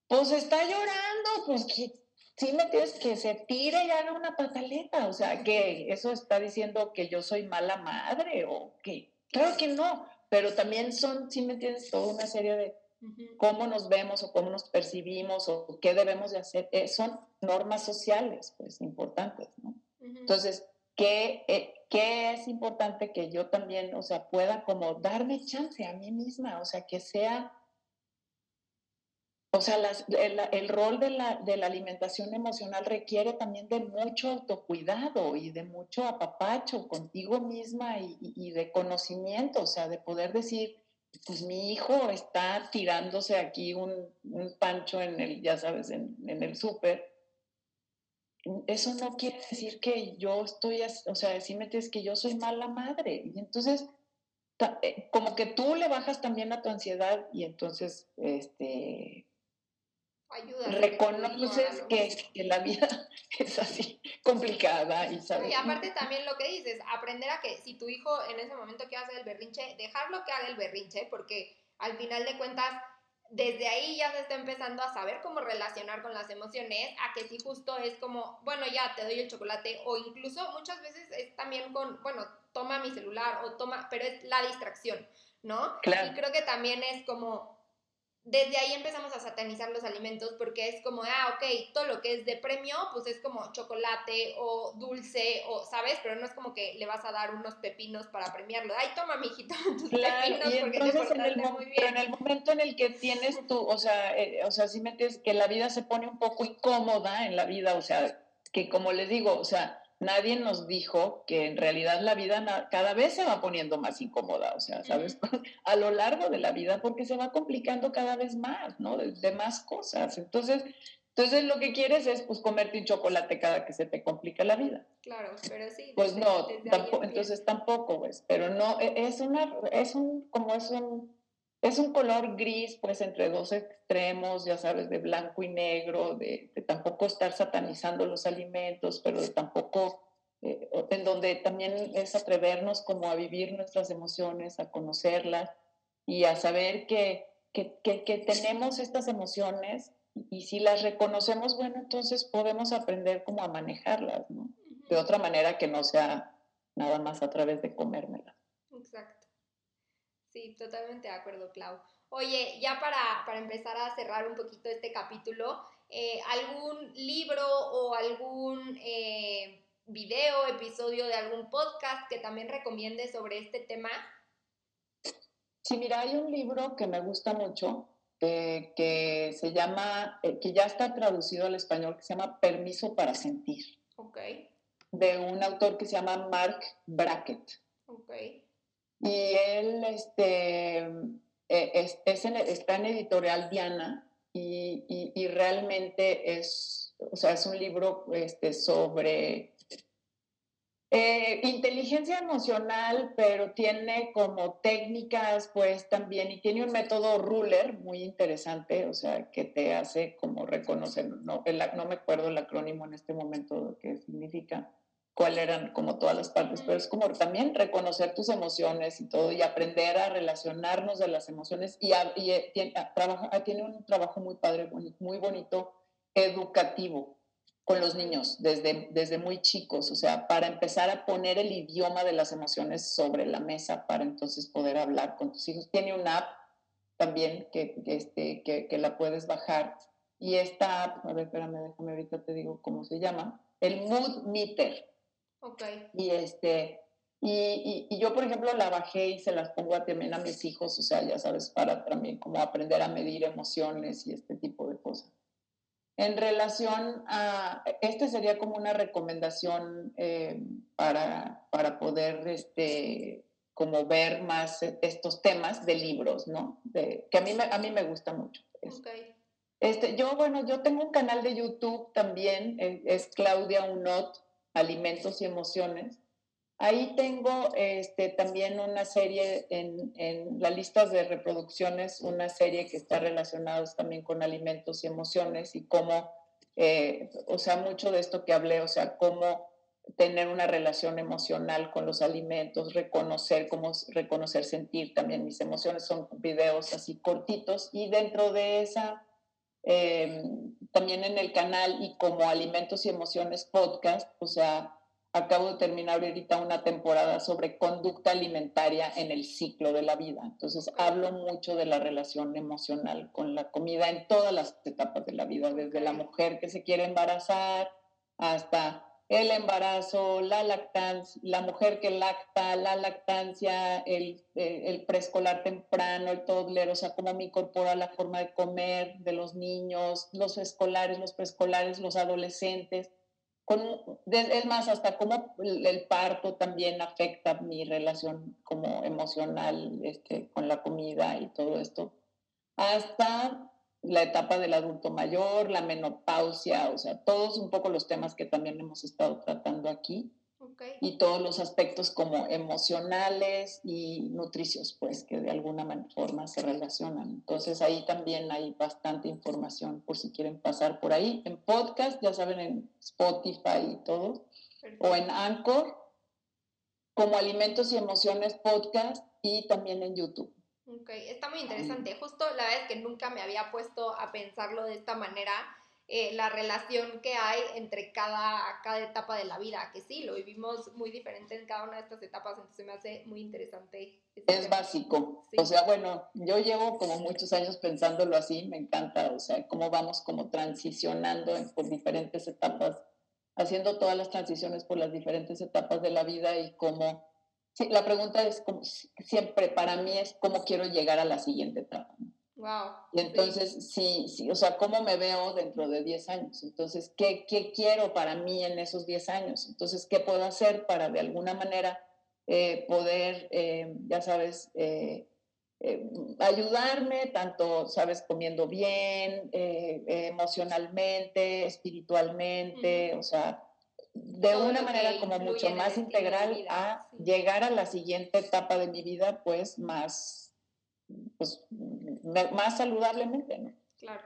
pues está llorando, pues que sí me tienes que se tire y haga una pataleta, o sea, que eso está diciendo que yo soy mala madre o que, claro que no, pero también son, sí me tienes toda una serie de cómo nos vemos o cómo nos percibimos o qué debemos de hacer, eh, son normas sociales, pues, importantes, ¿no? Entonces, ¿qué, eh, ¿qué es importante que yo también, o sea, pueda como darme chance a mí misma, o sea, que sea o sea, el, rol de la, alimentación emocional requiere también de mucho autocuidado y de mucho apapacho contigo misma y, de conocimiento, o sea, de poder decir, pues mi hijo está tirándose aquí un, pancho en el, ya sabes, en, el súper. Eso no quiere decir que yo estoy, o sea, si metes que yo soy mala madre. Y entonces, eh, como que tú le bajas también a tu ansiedad y entonces, este, ayuda. Reconoces que, la vida *laughs* es así complicada y sabes. Y aparte también lo que dices, aprender a que si tu hijo en ese momento quiere hacer el berrinche, dejarlo que haga el berrinche, porque al final de cuentas, desde ahí ya se está empezando a saber cómo relacionar con las emociones, a que si justo es como, bueno, ya te doy el chocolate, o incluso muchas veces es también con, bueno, toma mi celular o toma, pero es la distracción, ¿no? Claro. Y creo que también es como desde ahí empezamos a satanizar los alimentos porque es como, ah, ok, todo lo que es de premio, pues es como chocolate o dulce o, ¿sabes? Pero no es como que le vas a dar unos pepinos para premiarlo. Ay, toma, mijito, *laughs* tus pepinos porque te en el, muy bien. Pero en el momento en el que tienes tú, o sea, eh, o sea, si metes que la vida se pone un poco incómoda en la vida, o sea, que como les digo, o sea, nadie nos dijo que en realidad la vida cada vez se va poniendo más incómoda, o sea, ¿sabes? *laughs* A lo largo de la vida, porque se va complicando cada vez más, ¿no? De, más cosas. Entonces, entonces lo que quieres es pues comerte un chocolate cada que se te complica la vida. Claro, pero sí. Pues no, entonces tampoco, pues, pero no, e, es una, es un, como es un es un color gris, pues entre dos extremos, ya sabes, de blanco y negro, de, tampoco estar satanizando los alimentos, pero de tampoco, eh, en donde también es atrevernos como a vivir nuestras emociones, a conocerlas y a saber que, que, que, tenemos estas emociones y, si las reconocemos, bueno, entonces podemos aprender como a manejarlas, ¿no? De otra manera que no sea nada más a través de comérmelas. Exacto. Sí, totalmente de acuerdo, Clau. Oye, ya para, para empezar a cerrar un poquito este capítulo, eh, ¿algún libro o algún eh, video, episodio de algún podcast que también recomiende sobre este tema? Sí, mira, hay un libro que me gusta mucho, eh, que se llama, que ya está traducido al español, que se llama Permiso para Sentir. Ok. De un autor que se llama Mark Brackett. Ok. Y él este, eh, está en editorial Diana y, realmente es, o sea, es un libro este, sobre eh, inteligencia emocional, pero tiene como técnicas, pues también, y tiene un método ruler muy interesante, o sea, que te hace como reconocer, no, no me acuerdo el acrónimo en este momento qué significa, cuáles eran como todas las partes, pero es como también reconocer tus emociones y todo y aprender a relacionarnos de las emociones y, eh, tiene, trabaja, tiene, un trabajo muy padre, muy bonito, educativo con los niños desde, desde muy chicos, o sea, para empezar a poner el idioma de las emociones sobre la mesa para entonces poder hablar con tus hijos. Tiene una app también que, este, que, que la puedes bajar y esta app, a ver, espérame, déjame ahorita te digo cómo se llama, el Mood Meter Okay. Y este, Y, y, yo, por ejemplo, la bajé y se las pongo también a mis hijos, o sea, ya sabes, para también como aprender a medir emociones y este tipo de cosas. En relación a, este sería como una recomendación eh, para, para poder, este, como ver más estos temas de libros, ¿no? De, que a mí, me, a mí me gusta mucho. Okay. Este, yo, bueno, yo tengo un canal de YouTube también, eh, es Claudia Unot, Alimentos y Emociones. Ahí tengo este, también una serie en, en las listas de reproducciones, una serie que está relacionada también con alimentos y emociones y cómo, eh, o sea, mucho de esto que hablé, o sea, cómo tener una relación emocional con los alimentos, reconocer cómo reconocer, sentir también mis emociones, son videos así cortitos y dentro de esa Em, también en el canal y como Alimentos y Emociones Podcast, o sea, acabo de terminar ahorita una temporada sobre conducta alimentaria en el ciclo de la vida. Entonces, hablo mucho de la relación emocional con la comida en todas las etapas de la vida, desde la mujer que se quiere embarazar hasta el embarazo, la lactancia, la mujer que lacta, la lactancia, el, eh, el preescolar temprano, el toddler, o sea, cómo me incorpora la forma de comer de los niños, los escolares, los preescolares, los adolescentes. Con, es más, hasta cómo el parto también afecta mi relación como emocional este, con la comida y todo esto. Hasta la etapa del adulto mayor, la menopausia, o sea, todos un poco los temas que también hemos estado tratando aquí. Y todos los aspectos como emocionales y nutricios, pues que de alguna forma se relacionan. Entonces ahí también hay bastante información por si quieren pasar por ahí. En podcast, ya saben, en Spotify y todo. O en Anchor, como Alimentos y Emociones Podcast y también en YouTube. Ok, está muy interesante. Justo la vez que nunca me había puesto a pensarlo de esta manera, eh, la relación que hay entre cada, cada etapa de la vida, que sí, lo vivimos muy diferente en cada una de estas etapas, entonces me hace muy interesante. Este es básico. O sea, bueno, yo llevo como muchos años pensándolo así, me encanta, o sea, cómo vamos como transicionando por diferentes etapas, haciendo todas las transiciones por las diferentes etapas de la vida y cómo Sí, la pregunta es como, siempre para mí es cómo quiero llegar a la siguiente etapa. Wow. Y entonces, sí. sí, o sea, ¿cómo me veo dentro de 10 años? Entonces, ¿qué, ¿qué, quiero para mí en esos 10 años? Entonces, ¿qué puedo hacer para de alguna manera eh, poder, eh, ya sabes, eh, ayudarme, tanto, sabes, comiendo bien, emocionalmente, espiritualmente, o sea, de una manera como mucho más integral a llegar a la siguiente etapa de mi vida, pues más, pues, más saludablemente, ¿no? Claro.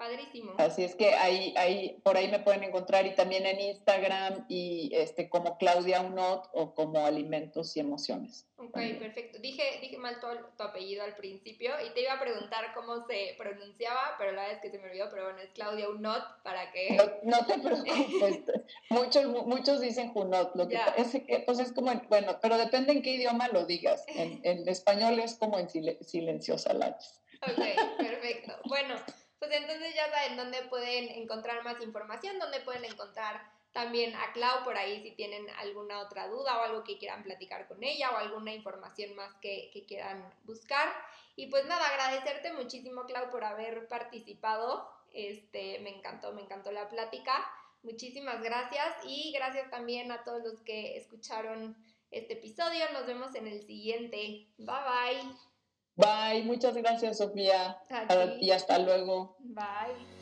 Padrísimo. Así es que ahí, ahí, por ahí me pueden encontrar y también en Instagram y este como Claudia Unot o como Alimentos y Emociones. Ok, perfecto. Dije, dije mal tu, tu, apellido al principio y te iba a preguntar cómo se pronunciaba, pero la verdad es que se me olvidó, pero bueno, es Claudia Unot para que... No, te preocupes. *laughs* muchos, muchos dicen Unot, lo que es que pues es como, bueno, pero depende en qué idioma lo digas. En, en español es como en silenciosa la Ok, perfecto. Bueno, pues entonces ya saben dónde pueden encontrar más información, dónde pueden encontrar también a Clau por ahí si tienen alguna otra duda o algo que quieran platicar con ella o alguna información más que, quieran buscar. Y pues nada, agradecerte muchísimo Clau por haber participado. Este, me encantó, me encantó la plática. Muchísimas gracias y gracias también a todos los que escucharon este episodio. Nos vemos en el siguiente. Bye bye. Bye, muchas gracias Sofía. Y hasta luego. Bye.